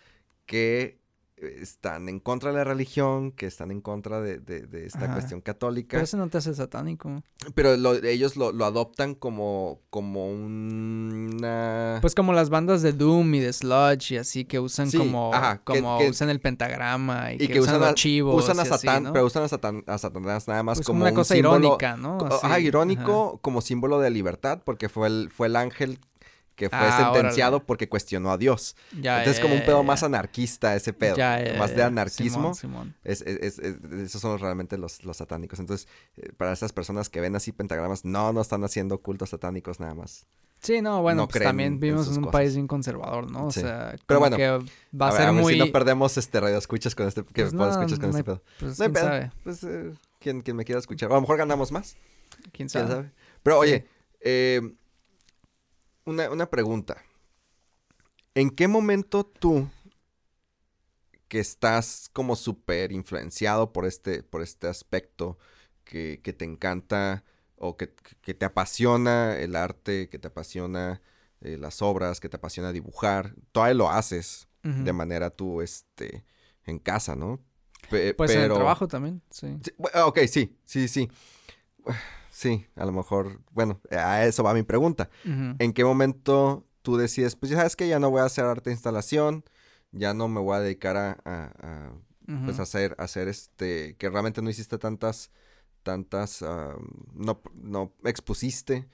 que están en contra de la religión, que están en contra de, de, esta cuestión católica. Pero eso no te hace satánico. Pero ellos lo, lo, adoptan como, como una... Pues como las bandas de Doom y de Sludge y así, que usan como, como usan el pentagrama y, que, usan, archivos. Usan a Satán, pero usan a, Satanás nada más pues como, una cosa irónica, ¿no? Ajá, irónico como símbolo de libertad, porque fue el, fue el ángel que fue ah, sentenciado porque cuestionó a Dios. Entonces, como un pedo más anarquista ese pedo. más de anarquismo. Es, esos son realmente los, los satánicos. Entonces, eh, para esas personas que ven así pentagramas, no, no están haciendo cultos satánicos nada más. Sí, no, bueno, pues también vivimos en un país bien conservador, ¿no? O sea, pero bueno, que va a, ser muy... si no perdemos este radio escuchas con este, que pues no, escuchas con este pedo. Pues, no hay pedo. Pues, eh, quien, quien me quiera escuchar. a lo mejor ganamos más. ¿Quién sabe? ¿Quién sabe? Pero oye, eh, una, pregunta. ¿En qué momento tú, que estás como súper influenciado por este, por este aspecto que, te encanta o que, te apasiona el arte, que te apasiona eh, las obras, que te apasiona dibujar, todavía lo haces de manera tú, este, en casa, ¿no? pues en el trabajo también, sí. sí. Ok, sí, sí, sí. Sí, a lo mejor, bueno, a eso va mi pregunta. ¿En qué momento tú decides, pues ya sabes que ya no voy a hacer arte de instalación, ya no me voy a dedicar a, a, pues hacer, hacer este, que realmente no hiciste tantas, tantas, no, no expusiste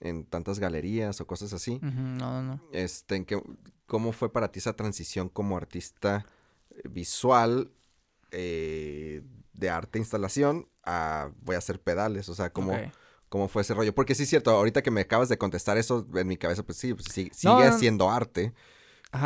en tantas galerías o cosas así. no, no. Este, ¿en qué, ¿Cómo fue para ti esa transición como artista visual eh, de arte e instalación a voy a hacer pedales? O sea, ¿cómo, ¿cómo fue ese rollo? Porque sí es cierto, ahorita que me acabas de contestar eso en mi cabeza, pues sí, pues sigue siendo arte.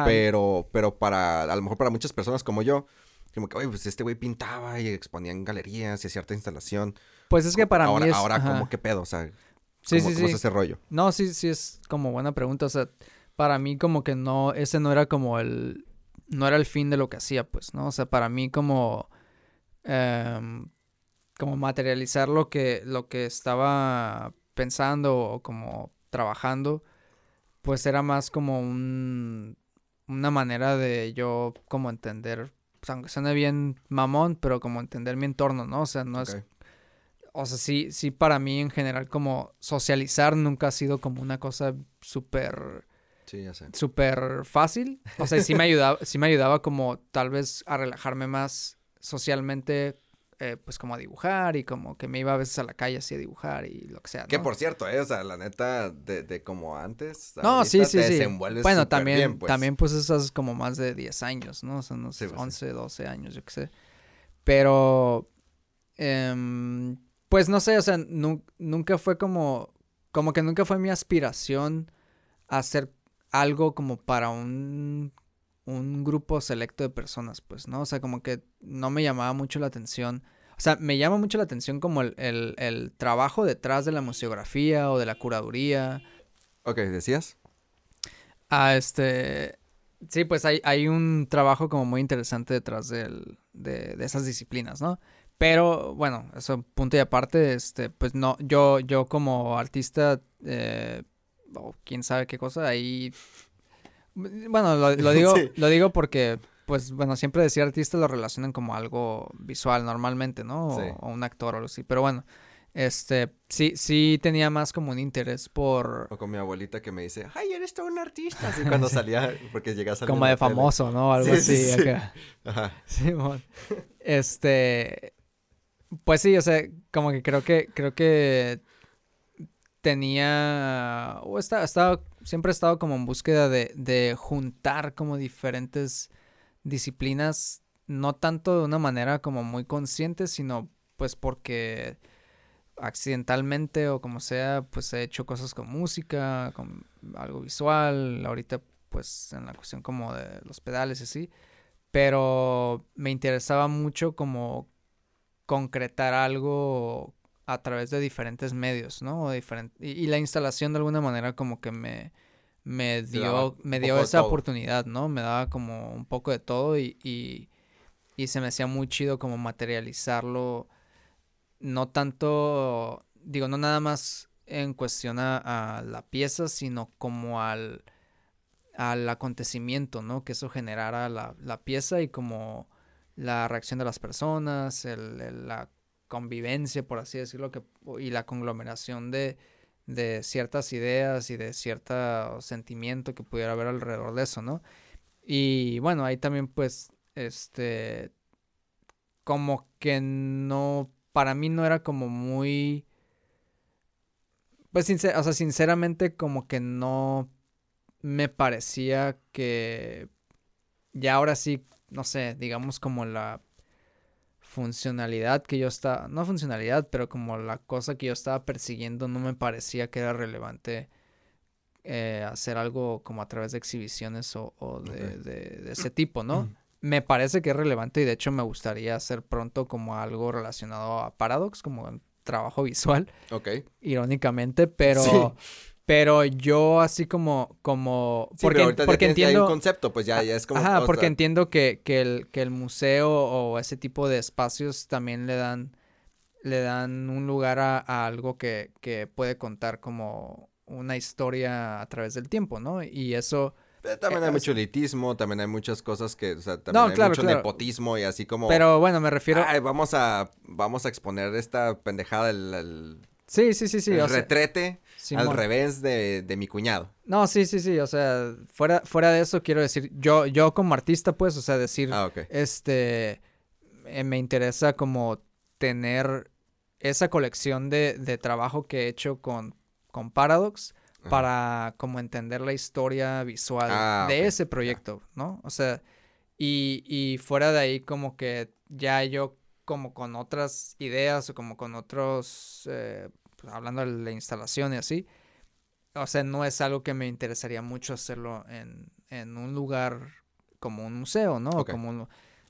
Pero, pero para, a lo mejor para muchas personas como yo, como que, oye, pues este güey pintaba y exponía en galerías y hacía arte de instalación. Pues es que para ahora, mí es... Ahora, ¿cómo qué pedo? O sea, ¿cómo, sí, sí. es ese rollo? No, sí, sí es como buena pregunta. O sea, para mí como que no, ese no era como el, no era el fin de lo que hacía, pues, ¿no? O sea, para mí como, em, como materializar lo que, lo que estaba pensando o como trabajando, pues era más como un, una manera de yo como entender, pues, aunque suene bien mamón, pero como entender mi entorno, ¿no? O sea, no es... O sea, sí, sí, para mí en general como socializar nunca ha sido como una cosa súper Sí, ya sé. Súper fácil. O sea, sí me ayudaba, sí me ayudaba como tal vez a relajarme más socialmente, eh, pues como a dibujar y como que me iba a veces a la calle así a dibujar y lo que sea. Que por cierto, eh, o sea, la neta, de, de como antes. No, sí, sí, sí. Bueno, también, pues. también pues esas como más de 10 años, ¿no? O sea, no sé, 11, 12 años, yo qué sé. Pero, em, pues no sé, o sea, nunca fue como, como que nunca fue mi aspiración hacer algo como para un, un grupo selecto de personas, pues, ¿no? O sea, como que no me llamaba mucho la atención. O sea, me llama mucho la atención como el, el, trabajo detrás de la museografía o de la curaduría. Ok, ¿decías? Ah, este... Sí, pues hay, hay un trabajo como muy interesante detrás de, de, esas disciplinas, ¿no? Pero, bueno, eso punto y aparte, este, pues no, yo, yo como artista, eh, o quién sabe qué cosa, ahí... Bueno, lo, digo, lo digo porque, pues, bueno, siempre decir artista lo relacionan como algo visual normalmente, ¿no? O, un actor o algo así. Pero bueno, este, sí, sí tenía más como un interés por... O con mi abuelita que me dice, ay, eres todo un artista. Así cuando salía, porque llegas a Como de famoso, ¿no? Algo así. Acá. Ajá. Sí, bueno. Este... Pues sí, o sea, como que creo que, creo que tenía, o está, estaba, siempre he estado como en búsqueda de, de juntar como diferentes disciplinas, no tanto de una manera como muy consciente, sino pues porque accidentalmente o como sea, pues he hecho cosas con música, con algo visual, ahorita pues en la cuestión como de los pedales y así, pero me interesaba mucho como concretar algo a través de diferentes medios, ¿no? y, la instalación de alguna manera como que me, me dio, me dio esa oportunidad, ¿no? Me daba como un poco de todo y, y, se me hacía muy chido como materializarlo, no tanto, digo, no nada más en cuestión a, la pieza, sino como al, al acontecimiento, ¿no? Que eso generara la, la pieza y como la reacción de las personas, el, la convivencia, por así decirlo, que, y la conglomeración de, de ciertas ideas y de cierto sentimiento que pudiera haber alrededor de eso, ¿no? Y bueno, ahí también pues, este, como que no, para mí no era como muy, pues, o sea, sinceramente como que no me parecía que ya ahora sí, no sé, digamos como la funcionalidad que yo estaba, no funcionalidad, pero como la cosa que yo estaba persiguiendo no me parecía que era relevante eh, hacer algo como a través de exhibiciones o, de, ese tipo, ¿no? me parece que es relevante y de hecho me gustaría hacer pronto como algo relacionado a Paradox, como trabajo visual. Ok. Irónicamente, pero... Pero yo así como, como, porque, porque entiendo... un concepto, pues ya, ya es como... Ajá, porque entiendo que, que, el, que el museo o ese tipo de espacios también le dan, le dan un lugar a, algo que, que, puede contar como una historia a través del tiempo, ¿no? Y eso... también hay mucho elitismo, también hay muchas cosas que, o sea, también hay mucho nepotismo y así como... Pero bueno, me refiero... Ay, vamos a, vamos a exponer esta pendejada, el... Sí, sí, sí, sí. El retrete al revés de, de, mi cuñado. No, sí, sí, sí. O sea, fuera, fuera de eso quiero decir, yo, yo como artista, pues, o sea, decir, ah, este, eh, me interesa como tener esa colección de, de trabajo que he hecho con, con Paradox para como entender la historia visual ah, de ese proyecto, ¿no? O sea, y, y fuera de ahí como que ya yo como con otras ideas o como con otros, eh, pues, hablando de la instalación y así, o sea, no es algo que me interesaría mucho hacerlo en, en un lugar como un museo, ¿no? Como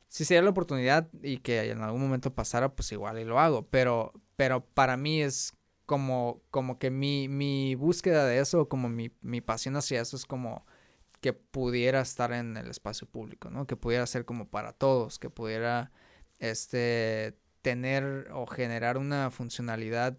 si se la oportunidad y que en algún momento pasara, pues igual y lo hago, pero, pero para mí es como, como que mi, mi búsqueda de eso, como mi, mi pasión hacia eso es como que pudiera estar en el espacio público, ¿no? Que pudiera ser como para todos, que pudiera, este, tener o generar una funcionalidad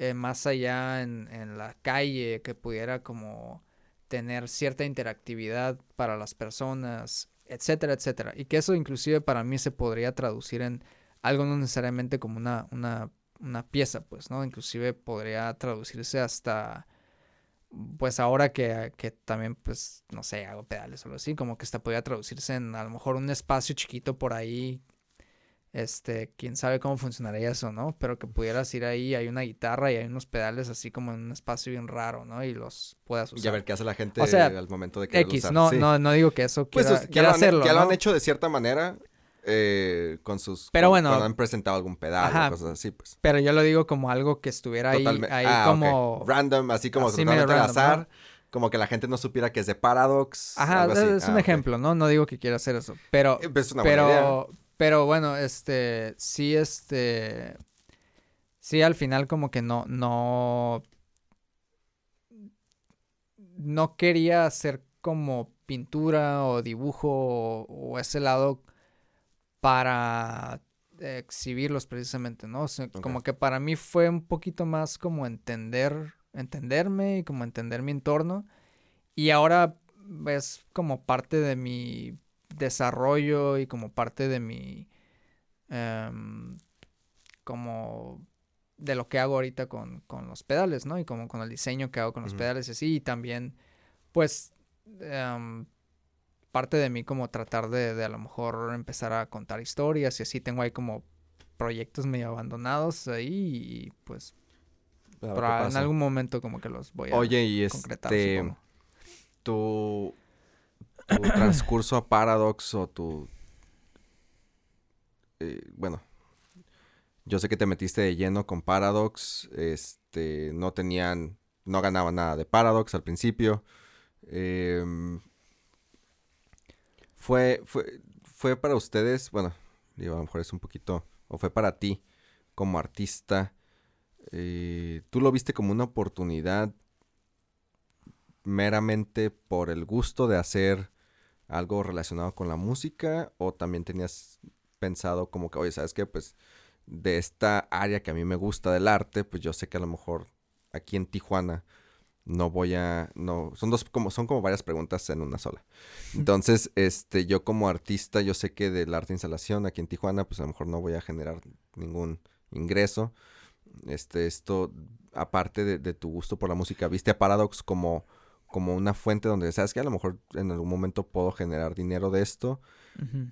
eh, más allá en, en la calle, que pudiera como tener cierta interactividad para las personas, etcétera, etcétera. Y que eso inclusive para mí se podría traducir en algo no necesariamente como una, una, una pieza, pues, ¿no? Inclusive podría traducirse hasta, pues ahora que, que, también, pues, no sé, hago pedales o algo así, como que hasta podría traducirse en a lo mejor un espacio chiquito por ahí este, quién sabe cómo funcionaría eso, ¿no? Pero que pudieras ir ahí, hay una guitarra y hay unos pedales así como en un espacio bien raro, ¿no? Y los puedas usar. Y a ver qué hace la gente al momento de que X, no, no, no digo que eso pues quiera, hacerlo, Ya lo han hecho de cierta manera eh, con sus... Pero bueno... Cuando han presentado algún pedal o cosas así, pues. Pero yo lo digo como algo que estuviera ahí, ahí ah, como... Random, así como totalmente al azar. Como que la gente no supiera que es de Paradox. Ajá, es un ah, ejemplo, ¿no? No digo que quiera hacer eso. Pero, eh, pues, es una pero, buena idea. Pero bueno, este, sí, este, sí, al final como que no, no, no quería hacer como pintura o dibujo o, ese lado para exhibirlos precisamente, ¿no? Como que para mí fue un poquito más como entender, entenderme y como entender mi entorno. Y ahora es como parte de mi desarrollo y como parte de mi... Em, como de lo que hago ahorita con, los pedales, ¿no? Y como con el diseño que hago con los pedales y así. Y también, pues, em, parte de mí como tratar de, de, a lo mejor empezar a contar historias y así. Tengo ahí como proyectos medio abandonados ahí y pues... en algún momento como que los voy a Oye, y concretar, este... Tu tu transcurso a Paradox o tu... Eh, bueno, yo sé que te metiste de lleno con Paradox, este, no tenían, no ganaban nada de Paradox al principio. Em, fue, fue, fue para ustedes, bueno, digo, a lo mejor es un poquito, o fue para ti como artista, eh, ¿tú lo viste como una oportunidad meramente por el gusto de hacer algo relacionado con la música o también tenías pensado como que, oye, ¿sabes qué? Pues de esta área que a mí me gusta del arte, pues yo sé que a lo mejor aquí en Tijuana no voy a no son dos como son como varias preguntas en una sola. Entonces, este yo como artista yo sé que del arte de instalación aquí en Tijuana pues a lo mejor no voy a generar ningún ingreso. Este esto aparte de, de tu gusto por la música, ¿viste a Paradox como como una fuente donde sabes que a lo mejor en algún momento puedo generar dinero de esto.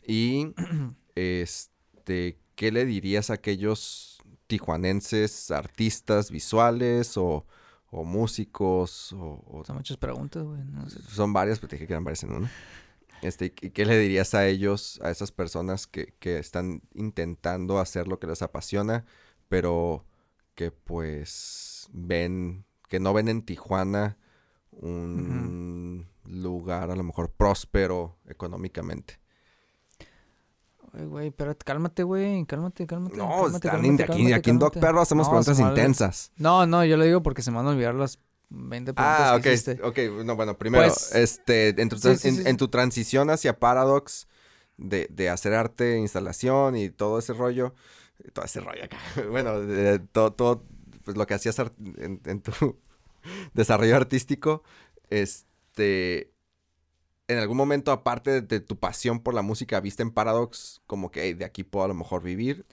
Y este, ¿qué le dirías a aquellos tijuanenses, artistas visuales o, o músicos? O, Son muchas preguntas, güey. Son varias, pero te dije que eran varias en una. Este, ¿Qué le dirías a ellos, a esas personas que, que están intentando hacer lo que les apasiona, pero que pues ven, que no ven en Tijuana un lugar a lo mejor próspero económicamente. Ay, güey, pero cálmate, güey, cálmate, cálmate. No, aquí, aquí en Doc Perro hacemos preguntas intensas. No, no, yo lo digo porque se me van a olvidar las 20 preguntas ah, ok, ok. No, bueno, primero, pues, este, en tu, en, tu, transición hacia Paradox de, de, hacer arte, instalación y todo ese rollo, todo ese rollo acá, bueno, todo, todo, pues lo que hacías en, en tu desarrollo artístico, este, en algún momento, aparte de, tu pasión por la música, viste en Paradox como que de aquí puedo a lo mejor vivir.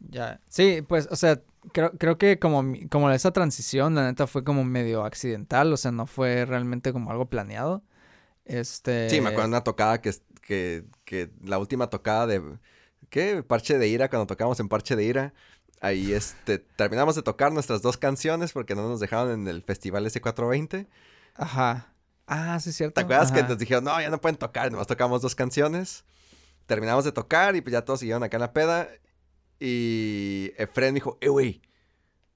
Ya, sí, pues, o sea, creo, creo que como, como esa transición, la neta, fue como medio accidental, o sea, no fue realmente como algo planeado. Este... Sí, me acuerdo de una tocada que, que, que la última tocada de... ¿Qué? Parche de Ira, cuando tocamos en Parche de Ira, ahí este, terminamos de tocar nuestras dos canciones porque no nos dejaron en el festival S420. Ajá. Ah, sí, es cierto. ¿Te acuerdas que nos dijeron, no, ya no pueden tocar? Nomás tocamos dos canciones. Terminamos de tocar y pues ya todos siguieron acá en la peda. Y Efren dijo, eh, güey,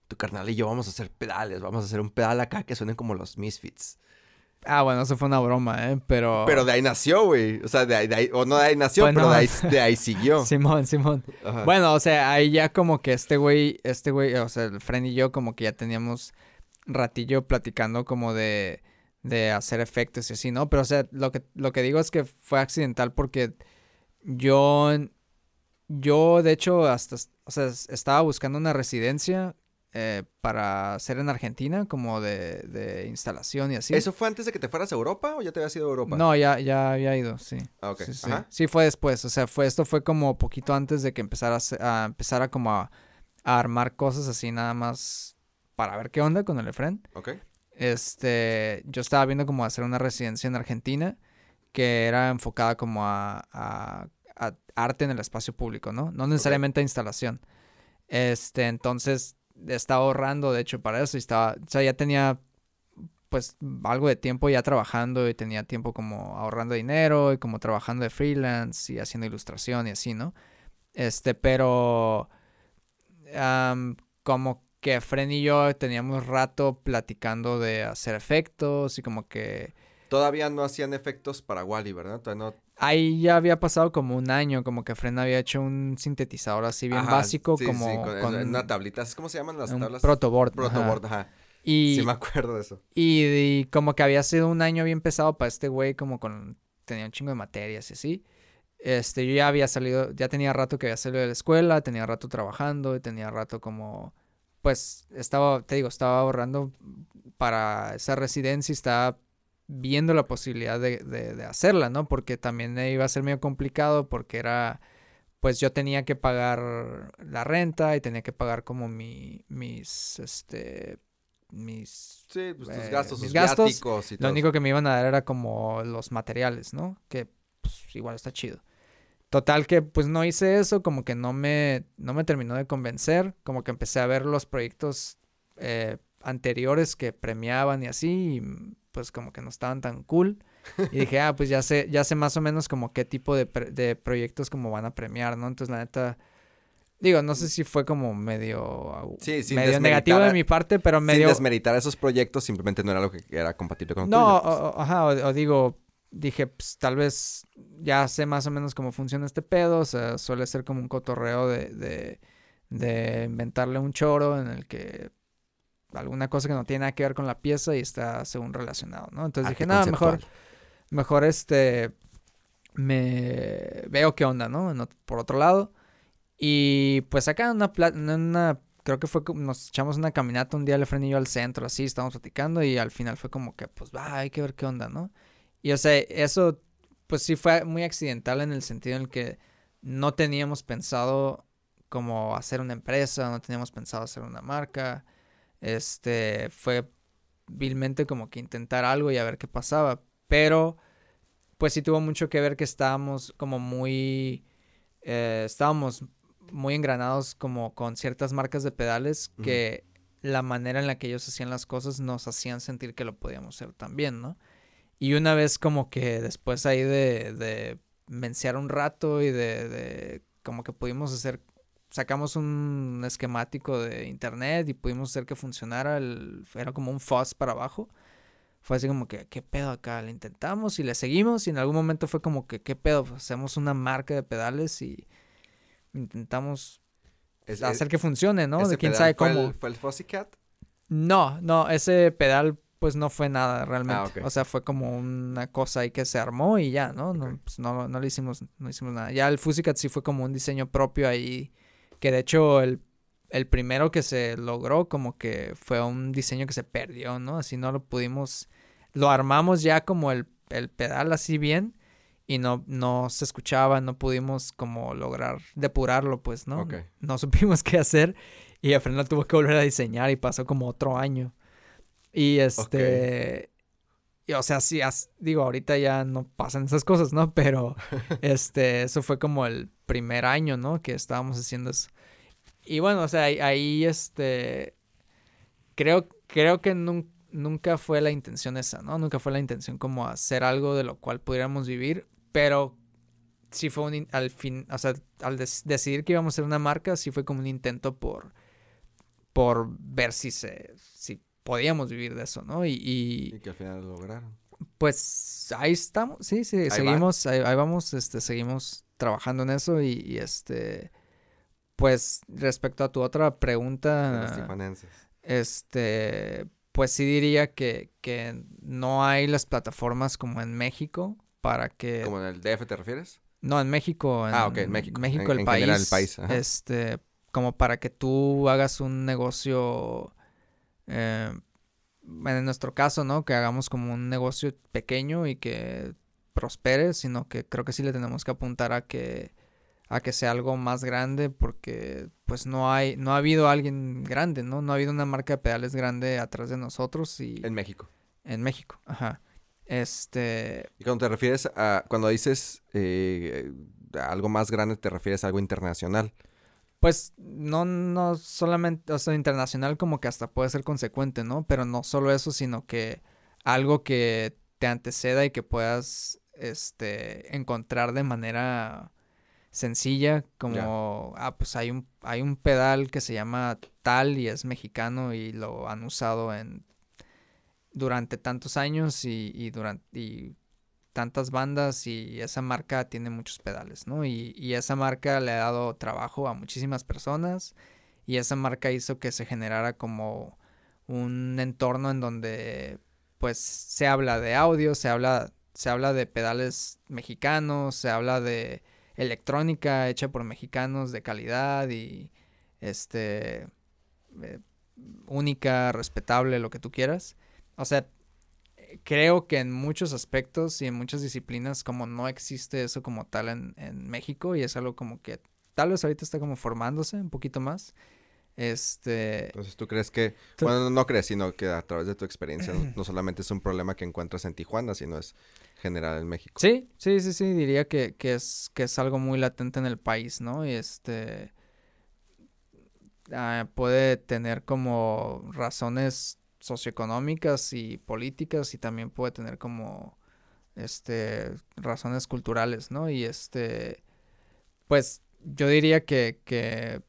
tu carnal y yo vamos a hacer pedales. Vamos a hacer un pedal acá que suenen como los Misfits. Ah, bueno, eso fue una broma, ¿eh? Pero... Pero de ahí nació, güey. O sea, de ahí, o no de ahí nació, pero de ahí, de ahí, siguió. Simón, Simón. Bueno, o sea, ahí ya como que este güey, este güey, o sea, el Fren y yo como que ya teníamos ratillo platicando como de, de hacer efectos y así, ¿no? Pero, o sea, lo que, lo que digo es que fue accidental porque yo, yo, de hecho, hasta, o sea, estaba buscando una residencia eh, para hacer en Argentina, como de, instalación y así. ¿Eso fue antes de que te fueras a Europa o ya te habías ido a Europa? No, ya, ya había ido, sí. Ah, ok. Sí, sí. fue después, o sea, fue, esto fue como poquito antes de que empezara a, empezar a como a, armar cosas así nada más para ver qué onda con el Efren. Ok. Este, yo estaba viendo como hacer una residencia en Argentina que era enfocada como a, a, arte en el espacio público, ¿no? No necesariamente a instalación. Este, entonces estaba ahorrando, de hecho, para eso. Y estaba, o sea, ya tenía pues algo de tiempo ya trabajando y tenía tiempo como ahorrando dinero y como trabajando de freelance y haciendo ilustración y así, ¿no? Este, pero como que Fren y yo teníamos rato platicando de hacer efectos y como que... Todavía no hacían efectos para Wally, ¿verdad? no... Ahí ya había pasado como un año, como que Fren había hecho un sintetizador así bien básico, como con, una tablita. ¿Cómo se llaman las tablas? Protoboard. Protoboard, ajá. Y, sí me acuerdo de eso. Y, como que había sido un año bien pesado para este güey, como con... Tenía un chingo de materias y así. Este, yo ya había salido, ya tenía rato que había salido de la escuela, tenía rato trabajando, y tenía rato como... Pues estaba, te digo, estaba ahorrando para esa residencia y estaba viendo la posibilidad de, de, hacerla, ¿no? Porque también iba a ser medio complicado porque era, pues yo tenía que pagar la renta y tenía que pagar como mi, mis, este, mis... Sí, pues tus eh, gastos, mis gastos. Y todo. Lo único que me iban a dar era como los materiales, ¿no? Que pues igual está chido. Total que pues no hice eso, como que no me, no me terminó de convencer, como que empecé a ver los proyectos eh, anteriores que premiaban y así, y pues como que no estaban tan cool. Y dije, ah, pues ya sé, ya sé más o menos como qué tipo de, de proyectos como van a premiar, ¿no? Entonces la neta, digo, no sé si fue como medio, sí, medio negativo de mi parte, pero medio... Sin desmeritar esos proyectos, simplemente no era lo que era compatible con No, o, ajá, o, digo, dije, pues tal vez ya sé más o menos cómo funciona este pedo, o sea, suele ser como un cotorreo de, de, de inventarle un choro en el que alguna cosa que no tiene nada que ver con la pieza y está según relacionado, ¿no? Entonces dije, nada, mejor, mejor este, me veo qué onda, ¿no? por otro lado. Y pues acá en una, en una, creo que fue, nos echamos una caminata un día, le yo al centro, así, estábamos platicando y al final fue como que, pues va, hay que ver qué onda, ¿no? Y o sea, eso, pues sí fue muy accidental en el sentido en el que no teníamos pensado como hacer una empresa, no teníamos pensado hacer una marca. Este, fue vilmente como que intentar algo y a ver qué pasaba. Pero, pues sí tuvo mucho que ver que estábamos como muy, eh, estábamos muy engranados como con ciertas marcas de pedales que la manera en la que ellos hacían las cosas nos hacían sentir que lo podíamos hacer también, ¿no? Y una vez como que después ahí de, de mensear un rato y de, de como que pudimos hacer sacamos un esquemático de internet y pudimos hacer que funcionara, el, era como un fuzz para abajo. Fue así como que, ¿qué pedo acá? Le intentamos y le seguimos y en algún momento fue como que, ¿qué pedo? hacemos una marca de pedales y intentamos hacer que funcione, ¿no? De quién sabe cómo. ¿Fue el, Fuzzy Cat? No, no, ese pedal pues no fue nada realmente. Ah, o sea, fue como una cosa ahí que se armó y ya, ¿no? No, pues, no, no le hicimos, no hicimos nada. Ya el Cat sí fue como un diseño propio ahí que de hecho el, primero que se logró como que fue un diseño que se perdió, ¿no? Así no lo pudimos, lo armamos ya como el, pedal así bien y no, no se escuchaba, no pudimos como lograr depurarlo, pues, ¿no? No supimos qué hacer y Fernando tuvo que volver a diseñar y pasó como otro año. Y este... o sea, sí, digo, ahorita ya no pasan esas cosas, ¿no? Pero este, eso fue como el primer año, ¿no? Que estábamos haciendo eso. y bueno, o sea, ahí, este, creo, creo que nunca fue la intención esa, ¿no? Nunca fue la intención como hacer algo de lo cual pudiéramos vivir, pero sí fue un, al fin, o sea, al decidir que íbamos a ser una marca, sí fue como un intento por, por ver si se, si podíamos vivir de eso, ¿no? Y, y, que al final lo lograron. Pues ahí estamos, sí, sí, seguimos, ahí, vamos, este, seguimos trabajando en eso y, este, pues respecto a tu otra pregunta, este, pues sí diría que, que no hay las plataformas como en México para que... ¿Como en el DF te refieres? No, en México. ah, ok, en México. México, el, país, el país. Este, como para que tú hagas un negocio, eh, en nuestro caso, ¿no? Que hagamos como un negocio pequeño y que prospere, sino que creo que sí le tenemos que apuntar a que a que sea algo más grande porque pues no hay no ha habido alguien grande, ¿no? No ha habido una marca de pedales grande atrás de nosotros y en México. En México, ajá. Este. Y cuando te refieres a. Cuando dices eh, algo más grande, te refieres a algo internacional. Pues no, no solamente, o sea, internacional como que hasta puede ser consecuente, ¿no? Pero no solo eso, sino que algo que te anteceda y que puedas, este, encontrar de manera sencilla, como, ah, pues hay un, hay un pedal que se llama tal y es mexicano y lo han usado en durante tantos años y, durante tantas bandas y esa marca tiene muchos pedales, ¿no? Y, esa marca le ha dado trabajo a muchísimas personas y esa marca hizo que se generara como un entorno en donde pues se habla de audio, se habla, se habla de pedales mexicanos, se habla de electrónica hecha por mexicanos de calidad y este eh, única, respetable, lo que tú quieras. O sea, creo que en muchos aspectos y en muchas disciplinas como no existe eso como tal en, en México y es algo como que tal vez ahorita está como formándose un poquito más. Este. Entonces, ¿tú crees que, bueno, no crees, sino que a través de tu experiencia no, solamente es un problema que encuentras en Tijuana, sino es general en México? Sí, sí, sí, sí, diría que, que, es, que es algo muy latente en el país, ¿no? Y este. Ah, puede tener como razones socioeconómicas y políticas y también puede tener como este razones culturales, ¿no? Y este pues yo diría que, que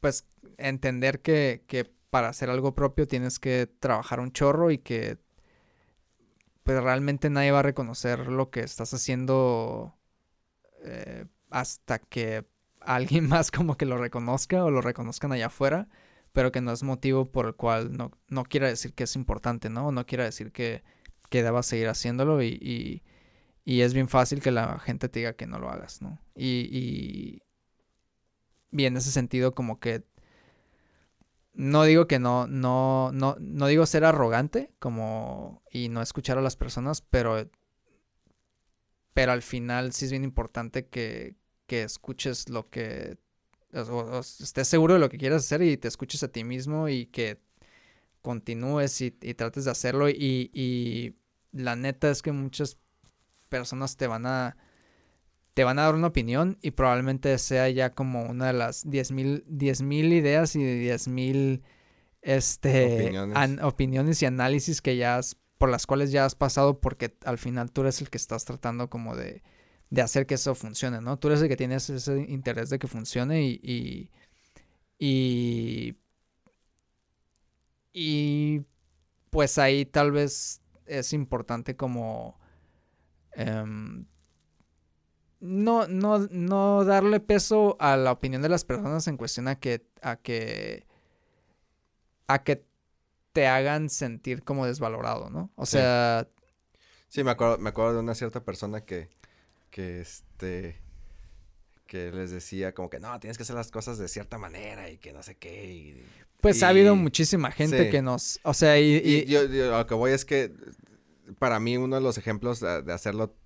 pues entender que, que para hacer algo propio tienes que trabajar un chorro y que pues realmente nadie va a reconocer lo que estás haciendo eh, hasta que alguien más como que lo reconozca o lo reconozcan allá afuera pero que no es motivo por el cual no, no quiera decir que es importante, ¿no? No quiera decir que, que debas seguir haciéndolo y, y, es bien fácil que la gente te diga que no lo hagas, ¿no? Y, y, en ese sentido como que no digo que no, no, no, no digo ser arrogante como y no escuchar a las personas, pero, pero al final sí es bien importante que, que escuches lo que o, estés seguro de lo que quieras hacer y te escuches a ti mismo y que continúes y, trates de hacerlo y, la neta es que muchas personas te van a te van a dar una opinión y probablemente sea ya como una de las 10.000 mil ideas y 10.000 este, opiniones. y análisis que ya por las cuales ya has pasado porque al final tú eres el que estás tratando como de, de hacer que eso funcione, ¿no? Tú eres el que tienes ese interés de que funcione y, y, y, pues ahí tal vez es importante como em, no, no, no darle peso a la opinión de las personas en cuestión a que, a que, a que te hagan sentir como desvalorado, ¿no? O sea... Sí, me acuerdo, me acuerdo de una cierta persona que, que este que les decía como que no, tienes que hacer las cosas de cierta manera y que no sé qué. pues ha habido muchísima gente que nos, o sea, y, yo, lo que voy es que para mí uno de los ejemplos de, hacerlo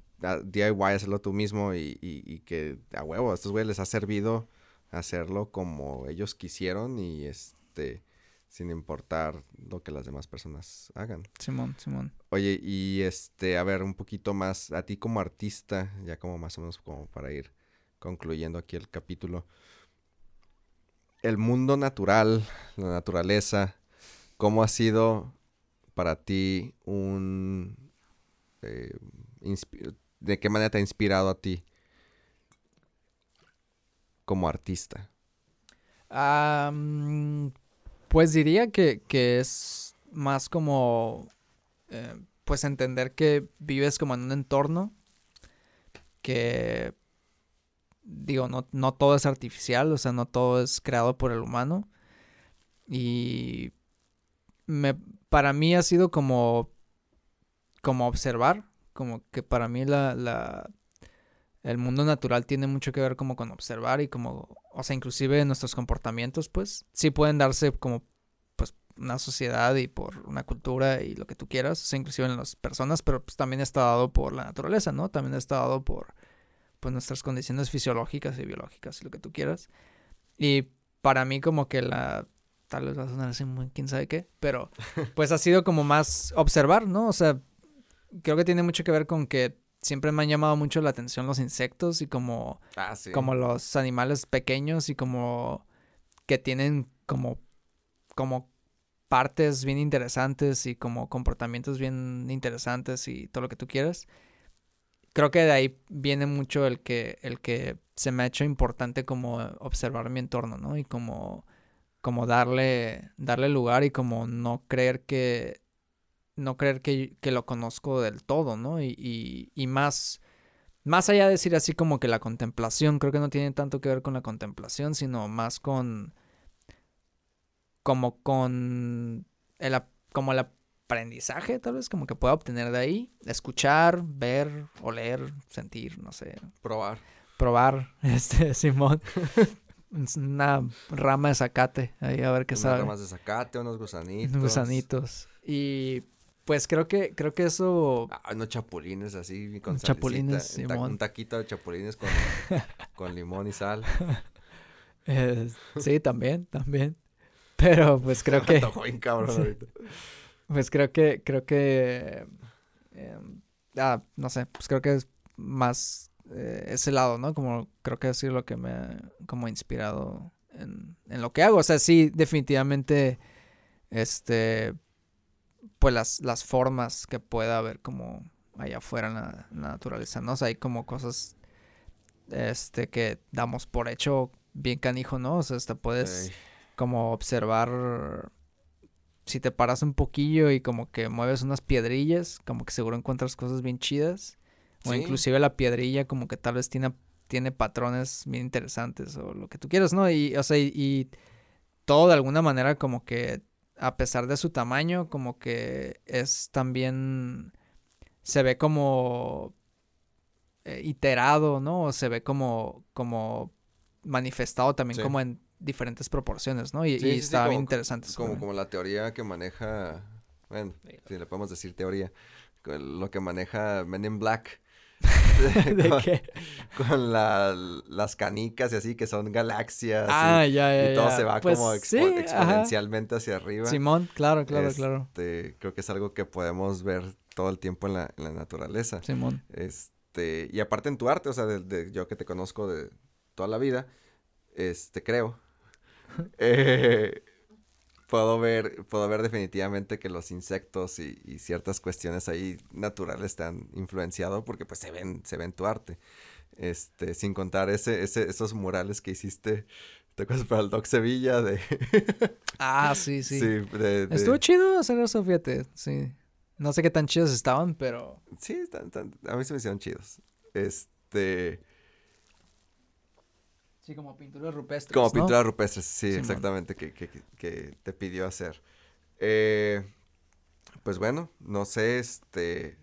DIY, hacerlo tú mismo y, y, que a huevo, a estos güeyes les ha servido hacerlo como ellos quisieron y este sin importar lo que las demás personas hagan. Simón, Simón. Oye, y este, a ver, un poquito más, a ti como artista, ya como más o menos como para ir concluyendo aquí el capítulo. el mundo natural, la naturaleza, ¿cómo ha sido para ti un... Eh, ¿De qué manera te ha inspirado a ti como artista? Pues diría que, es más como, eh, pues entender que vives como en un entorno que, digo, no, no todo es artificial, o sea, no todo es creado por el humano. Y me, para mí ha sido como, como observar, como que para mí la, la, el mundo natural tiene mucho que ver como con observar y como, o sea, inclusive nuestros comportamientos, pues, sí pueden darse como, pues, una sociedad y por una cultura y lo que tú quieras, o sea, inclusive en las personas, pero pues también está dado por la naturaleza, ¿no? También está dado por, pues, nuestras condiciones fisiológicas y biológicas y lo que tú quieras. Y para mí como que la, tal vez va a sonar así muy quién sabe qué, pero pues ha sido como más observar, ¿no? O sea, creo que tiene mucho que ver con que siempre me han llamado mucho la atención los insectos y como, ah, como los animales pequeños y como que tienen como, como partes bien interesantes y como comportamientos bien interesantes y todo lo que tú quieras. Creo que de ahí viene mucho el que, el que se me ha hecho importante como observar mi entorno, ¿no? Y como, como darle, darle lugar y como no creer que no creer que, lo conozco del todo, ¿no? Y, y, más, más allá de decir así como que la contemplación, creo que no tiene tanto que ver con la contemplación, sino más con, como con el, como el aprendizaje, tal vez, como que pueda obtener de ahí, escuchar, ver, oler, sentir, no sé. Probar. Probar, este, Simón. Una rama de zacate, ahí a ver qué sabe. Unas ramas de zacate, unos gusanitos. Gusanitos. Y pues creo que, creo que eso. Ah, unos chapulines así con Chapulines, Un taquito de chapulines con, con limón y sal. sí, también, también. Pero pues creo que. Pues creo que, creo que. Em, ah, no sé, pues creo que es más eh, ese lado, ¿no? Como creo que sido lo que me ha como inspirado en, en lo que hago. O sea, sí, definitivamente. Este pues las, las formas que pueda haber como allá afuera en la, naturaleza, ¿no? O sea, hay como cosas este que damos por hecho bien canijo, ¿no? O sea, hasta puedes como observar si te paras un poquillo y como que mueves unas piedrillas, como que seguro encuentras cosas bien chidas. O inclusive la piedrilla como que tal vez tiene, tiene patrones bien interesantes o lo que tú quieras, ¿no? Y, o sea, y todo de alguna manera como que a pesar de su tamaño, como que es también, se ve como eh, iterado, ¿no? O se ve como, como manifestado también como en diferentes proporciones, ¿no? Y, está bien interesante. Como, como la teoría que maneja, bueno, si le podemos decir teoría, lo que maneja Men in Black, ¿De con, qué? Con las canicas y así, que son galaxias. Ah, y, ya, ya. Y todo se va pues como exponencialmente hacia arriba. Simón, claro, claro, este, claro. Creo que es algo que podemos ver todo el tiempo en la, naturaleza. Simón. Este, y aparte en tu arte, o sea, de, yo que te conozco de toda la vida, este, creo. eh, puedo ver, puedo ver definitivamente que los insectos y, ciertas cuestiones ahí naturales te han influenciado porque pues se ven, se ven tu arte. Este, sin contar ese, ese, esos murales que hiciste, te acuerdas para el Doc Sevilla de... ah, sí, sí. sí de, Estuvo chido hacer eso, fíjate, sí. No sé qué tan chidos estaban, pero... Sí, a mí se me hicieron chidos. Este... Sí, como pinturas rupestres. Como pinturas rupestres, sí, exactamente, que, que, que, te pidió hacer. Eh, pues bueno, no sé, este,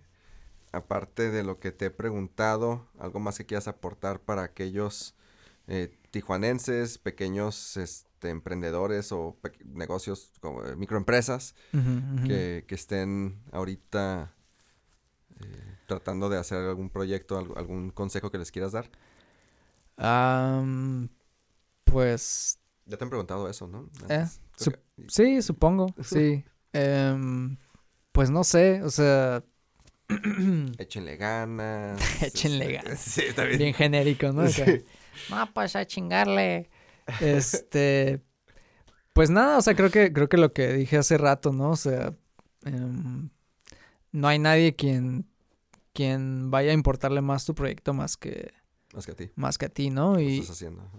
aparte de lo que te he preguntado, algo más que quieras aportar para aquellos eh, tijuanenses, pequeños este, emprendedores o negocios, como eh, microempresas, Que, que, estén ahorita tratando de hacer algún proyecto, algún consejo que les quieras dar pues... Ya te han preguntado eso, ¿no? Eh, sí, supongo, sí. Em, pues no sé, o sea... Échenle ganas. Échenle este, ganas. Sí, está bien. Bien genérico, ¿no? No, pues a chingarle. Este, Pues nada, o sea, creo que, creo que lo que dije hace rato, ¿no? O sea, em, no hay nadie quien, quien vaya a importarle más tu proyecto más que... Más que a ti. Más que a ti, ¿no? Y... estás haciendo?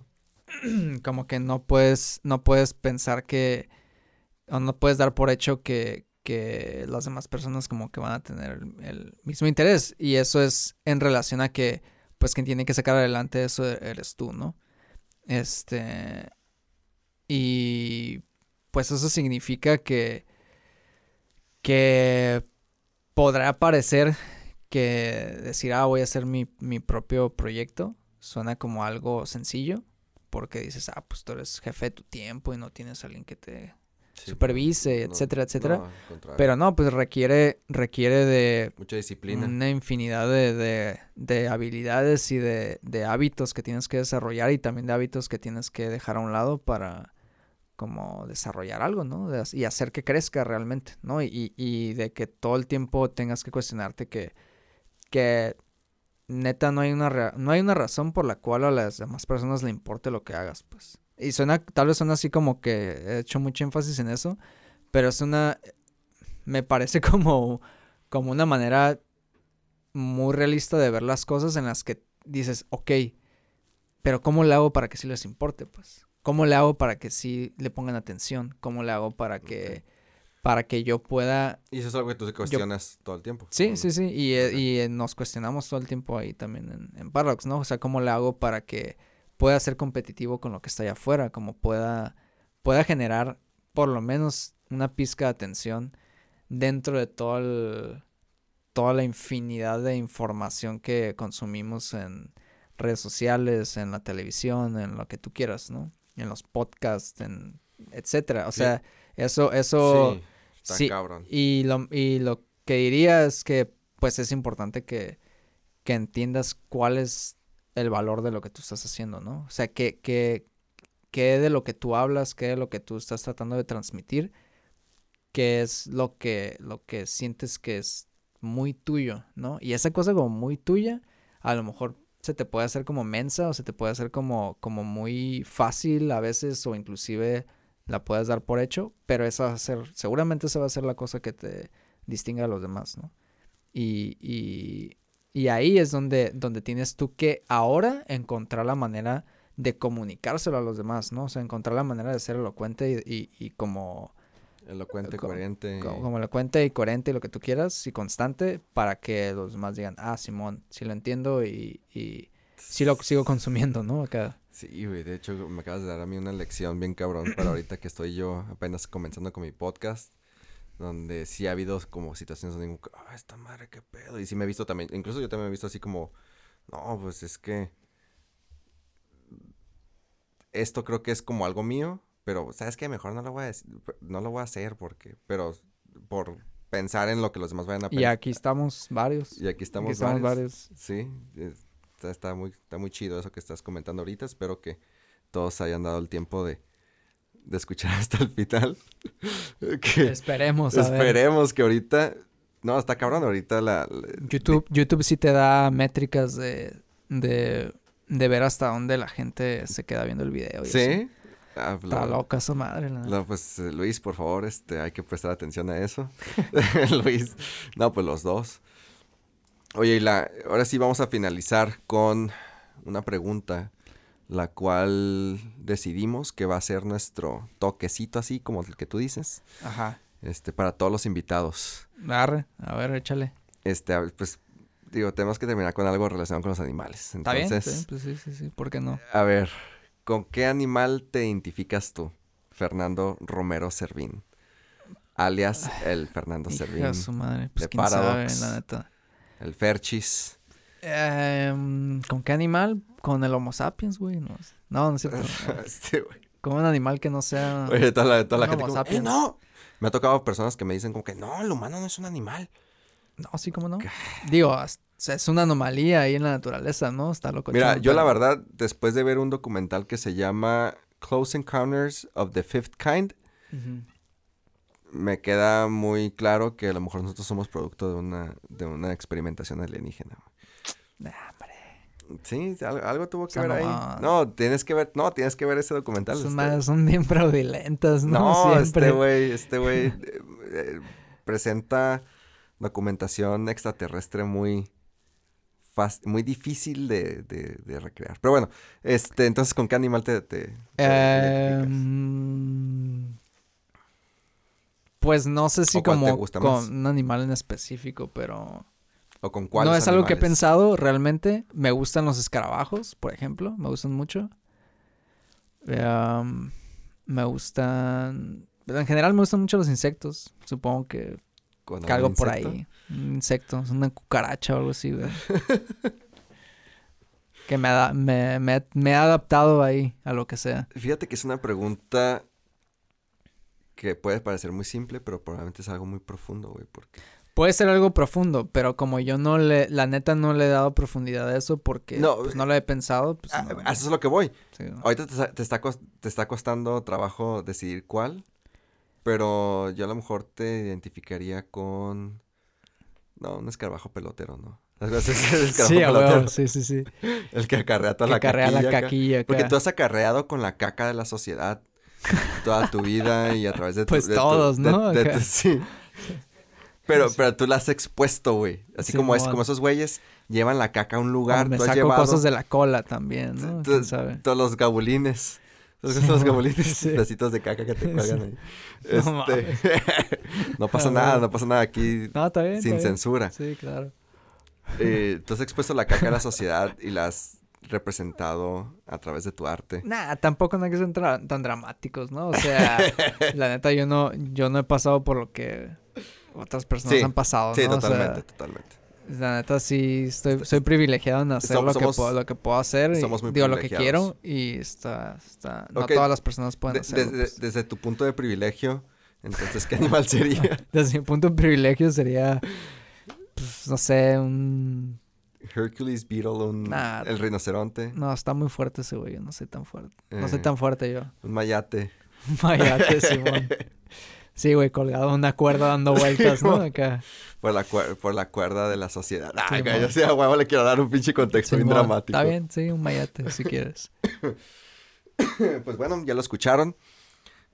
Como que no puedes, no puedes pensar que... O no puedes dar por hecho que, que las demás personas como que van a tener el, mismo interés. Y eso es en relación a que, pues, quien tiene que sacar adelante eso eres tú, ¿no? Este... Y pues eso significa que, que podrá parecer que decir, ah, voy a hacer mi, mi propio proyecto, suena como algo sencillo, porque dices, ah, pues tú eres jefe de tu tiempo y no tienes a alguien que te supervise, etcétera, etcétera. Pero no, pues requiere, requiere de... Mucha disciplina. Una infinidad de, de, de habilidades y de, de, hábitos que tienes que desarrollar y también de hábitos que tienes que dejar a un lado para como desarrollar algo, ¿no? y hacer que crezca realmente, ¿no? Y, y, de que todo el tiempo tengas que cuestionarte que, que neta no hay una no hay una razón por la cual a las demás personas le importe lo que hagas, pues. Y suena, tal vez suena así como que he hecho mucho énfasis en eso, pero es una, me parece como, como una manera muy realista de ver las cosas en las que dices, ok, pero ¿cómo le hago para que sí les importe, pues? ¿Cómo le hago para que sí le pongan atención? ¿Cómo le hago para que, para que yo pueda... Y eso es algo que tú te cuestionas todo el tiempo. Sí, sí, sí. Y, eh, y, nos cuestionamos todo el tiempo ahí también en, en Paradox, ¿no? O sea, ¿cómo le hago para que pueda ser competitivo con lo que está allá afuera? Como pueda, pueda generar por lo menos una pizca de atención dentro de todo el, toda la infinidad de información que consumimos en redes sociales, en la televisión, en lo que tú quieras, ¿no? en los podcasts, en etcétera. O sea, eso, eso. Sí, cabrón. Y lo, y lo que diría es que, pues, es importante que, que entiendas cuál es el valor de lo que tú estás haciendo, ¿no? O sea, que, que, que de lo que tú hablas, que de lo que tú estás tratando de transmitir, que es lo que, lo que sientes que es muy tuyo, ¿no? Y esa cosa como muy tuya, a lo mejor se te puede hacer como mensa o se te puede hacer como, como muy fácil a veces o inclusive la puedes dar por hecho, pero esa va a ser, seguramente esa va a ser la cosa que te distinga a los demás, ¿no? Y, y, y ahí es donde, donde tienes tú que ahora encontrar la manera de comunicárselo a los demás, ¿no? O sea, encontrar la manera de ser elocuente y, y como Elocuente, coherente. Como, elocuente y coherente y lo que tú quieras y constante para que los demás digan, ah, Simón, sí lo entiendo y, y sí lo sigo consumiendo, ¿no? Acá. Sí, güey, de hecho me acabas de dar a mí una lección bien cabrón para ahorita que estoy yo apenas comenzando con mi podcast, donde sí ha habido como situaciones donde digo, ah, esta madre, qué pedo. Y sí me he visto también, incluso yo también me he visto así como, no, pues es que esto creo que es como algo mío pero, ¿sabes qué? Mejor no lo voy a no lo voy a hacer porque, pero por pensar en lo que los demás vayan a pensar. Y aquí estamos varios. Y aquí estamos, varios. Sí, está, muy, está muy chido eso que estás comentando ahorita. Espero que todos hayan dado el tiempo de, de escuchar hasta el final. esperemos. esperemos que ahorita... No, está cabrón ahorita la... YouTube, YouTube sí te da métricas de, de, de ver hasta dónde la gente se queda viendo el video. ¿Sí? Ah, Está loca su madre. No, pues eh, Luis, por favor, este, hay que prestar atención a eso. Luis, no, pues los dos. Oye, y la, ahora sí vamos a finalizar con una pregunta, la cual decidimos que va a ser nuestro toquecito así como el que tú dices. Ajá. Este, para todos los invitados. Arre, a ver, échale. Este, pues, digo, tenemos que terminar con algo relacionado con los animales. Entonces, ¿Está bien? Pues sí, sí, sí, ¿por qué no? A ver, ¿Con qué animal te identificas tú, Fernando Romero Servín? Alias el Fernando Servín. su madre. Pues quién sabe, la neta. El Ferchis. Em, ¿Con qué animal? Con el Homo sapiens, güey. No, no, no es cierto. sí, güey. Con un animal que no sea. Oye, toda la, toda la gente. Homo sapiens. no. Me ha tocado personas que me dicen como que no, el humano no es un animal. No, sí, como no. Digo, es una anomalía ahí en la naturaleza, ¿no? Está loco. Mira, yo la verdad, después de ver un documental que se llama Close Encounters of the Fifth Kind, me queda muy claro que a lo mejor nosotros somos producto de una, de una experimentación alienígena. Sí, algo, tuvo que ver ahí. No, tienes que ver, no, tienes que ver ese documental. Son, este. son bien fraudulentas, ¿no? No, este güey, este güey eh, eh, presenta documentación extraterrestre muy muy difícil de, de, recrear. Pero bueno, este, entonces, ¿con qué animal te, te, em, Pues no sé si como con un animal en específico, pero... ¿O con cuál? No es algo que he pensado realmente. Me gustan los escarabajos, por ejemplo. Me gustan mucho. Em, me gustan... En general me gustan mucho los insectos. Supongo que algo por ahí. Un insecto, una cucaracha o algo así, güey. que me, me, me, ha adaptado ahí a lo que sea. Fíjate que es una pregunta que puede parecer muy simple, pero probablemente es algo muy profundo, güey, porque... Puede ser algo profundo, pero como yo no le, la neta no le he dado profundidad a eso porque no, pues, no lo he pensado, pues ah, eso es lo que voy. Ahorita te, está, te está costando trabajo decidir cuál, pero yo a lo mejor te identificaría con. No, un escarabajo pelotero, ¿no? sí, pelotero. sí, sí, sí. El que acarrea toda la caquilla. la caquilla. Porque tú has acarreado con la caca de la sociedad toda tu vida y a través de tu... Pues todos, ¿no? sí. Pero, pero tú la has expuesto, güey. Así como es, como esos güeyes llevan la caca a un lugar. me tú saco cosas de la cola también, ¿no? Todos los gabulines. Los, gabolitos, pedacitos de caca que te cuelgan ahí. No, este, no pasa nada, no pasa nada aquí. No, está bien, sin censura. Sí, claro. Eh, tú has expuesto la caca a la sociedad y la has representado a través de tu arte. Nah, tampoco no hay que ser tan dramáticos, ¿no? O sea, la neta yo no, yo no he pasado por lo que otras personas han pasado, ¿no? Sí, totalmente, totalmente. La neta sí estoy, soy privilegiado en hacer lo, que puedo, lo que puedo hacer. Y digo lo que quiero y está, está no todas las personas pueden hacerlo. Pues. Desde tu punto de privilegio, entonces, ¿qué animal sería? desde mi punto de privilegio sería, pues, no sé, un... Hercules Beetle, un... el rinoceronte. No, está muy fuerte ese güey, no soy tan fuerte. No soy eh, tan fuerte yo. Un mayate. Un mayate, Simón. Sí, güey, colgado una cuerda dando vueltas, ¿no? Acá. Por la, por la cuerda de la sociedad. Ay, sí, yo sí a huevo le quiero dar un pinche contexto bien dramático. Está bien, sí, un mayate, si quieres. pues bueno, ya lo escucharon.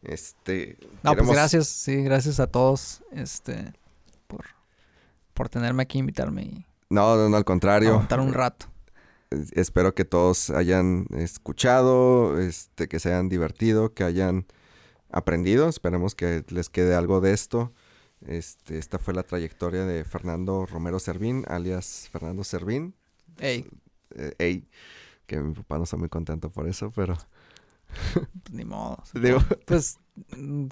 Este. No, pues gracias, sí, gracias a todos, este, por, por tenerme aquí, invitarme y... No, no, no, al contrario. Aguantar un rato. Espero que todos hayan escuchado, este, que se hayan divertido, que hayan aprendido. Esperemos que les quede algo de esto. Este, esta fue la trayectoria de Fernando Romero Servín, alias Fernando Servín. Ey. Eh, ey. Que mi papá no está muy contento por eso, pero... Pues, ni modo. Pues,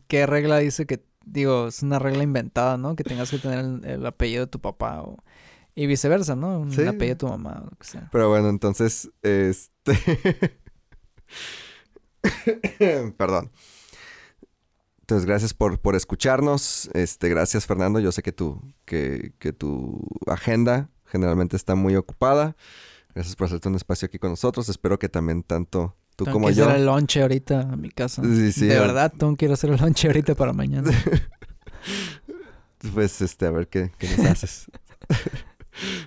¿qué regla dice que... Digo, es una regla inventada, ¿no? Que tengas que tener el, apellido de tu papá o... Y viceversa, ¿no? Un apellido de tu mamá o lo que sea. Pero bueno, entonces, este... Perdón. Entonces, gracias por, por escucharnos. Este, gracias, Fernando. Yo sé que tu, que, que tu agenda generalmente está muy ocupada. Gracias por hacerte un espacio aquí con nosotros. Espero que también tanto tú como que yo. hacer el lonche ahorita a mi casa. Sí, sí, de verdad, tú quiero hacer el lonche ahorita para mañana. pues, este, a ver qué, qué nos haces.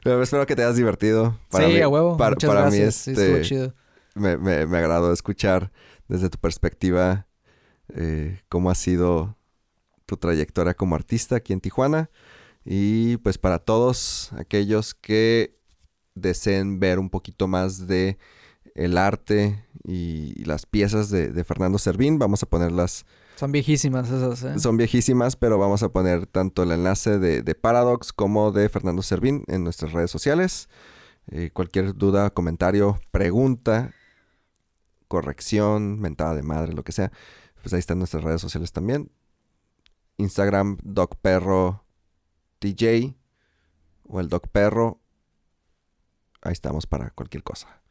Pero espero que te hayas divertido. Para sí, a huevo. Para, Muchas para mí, este, chido. Me, me, me agradó escuchar desde tu perspectiva eh, cómo ha sido tu trayectoria como artista aquí en Tijuana. Y pues para todos aquellos que deseen ver un poquito más de el arte y, las piezas de, Fernando Servín, vamos a ponerlas. Son viejísimas esas, ¿eh? Son viejísimas, pero vamos a poner tanto el enlace de, Paradox como de Fernando Servín en nuestras redes sociales. Eh, cualquier duda, comentario, pregunta, corrección, mentada de madre, lo que sea, pues ahí están nuestras redes sociales también. Instagram, DocPerro DJ o el DocPerro. Ahí estamos para cualquier cosa.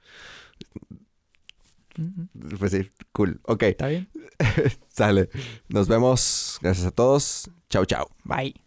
Pues sí, cool. Ok. Está bien. Sale. Nos vemos. Gracias a todos. Chao, chao. Bye.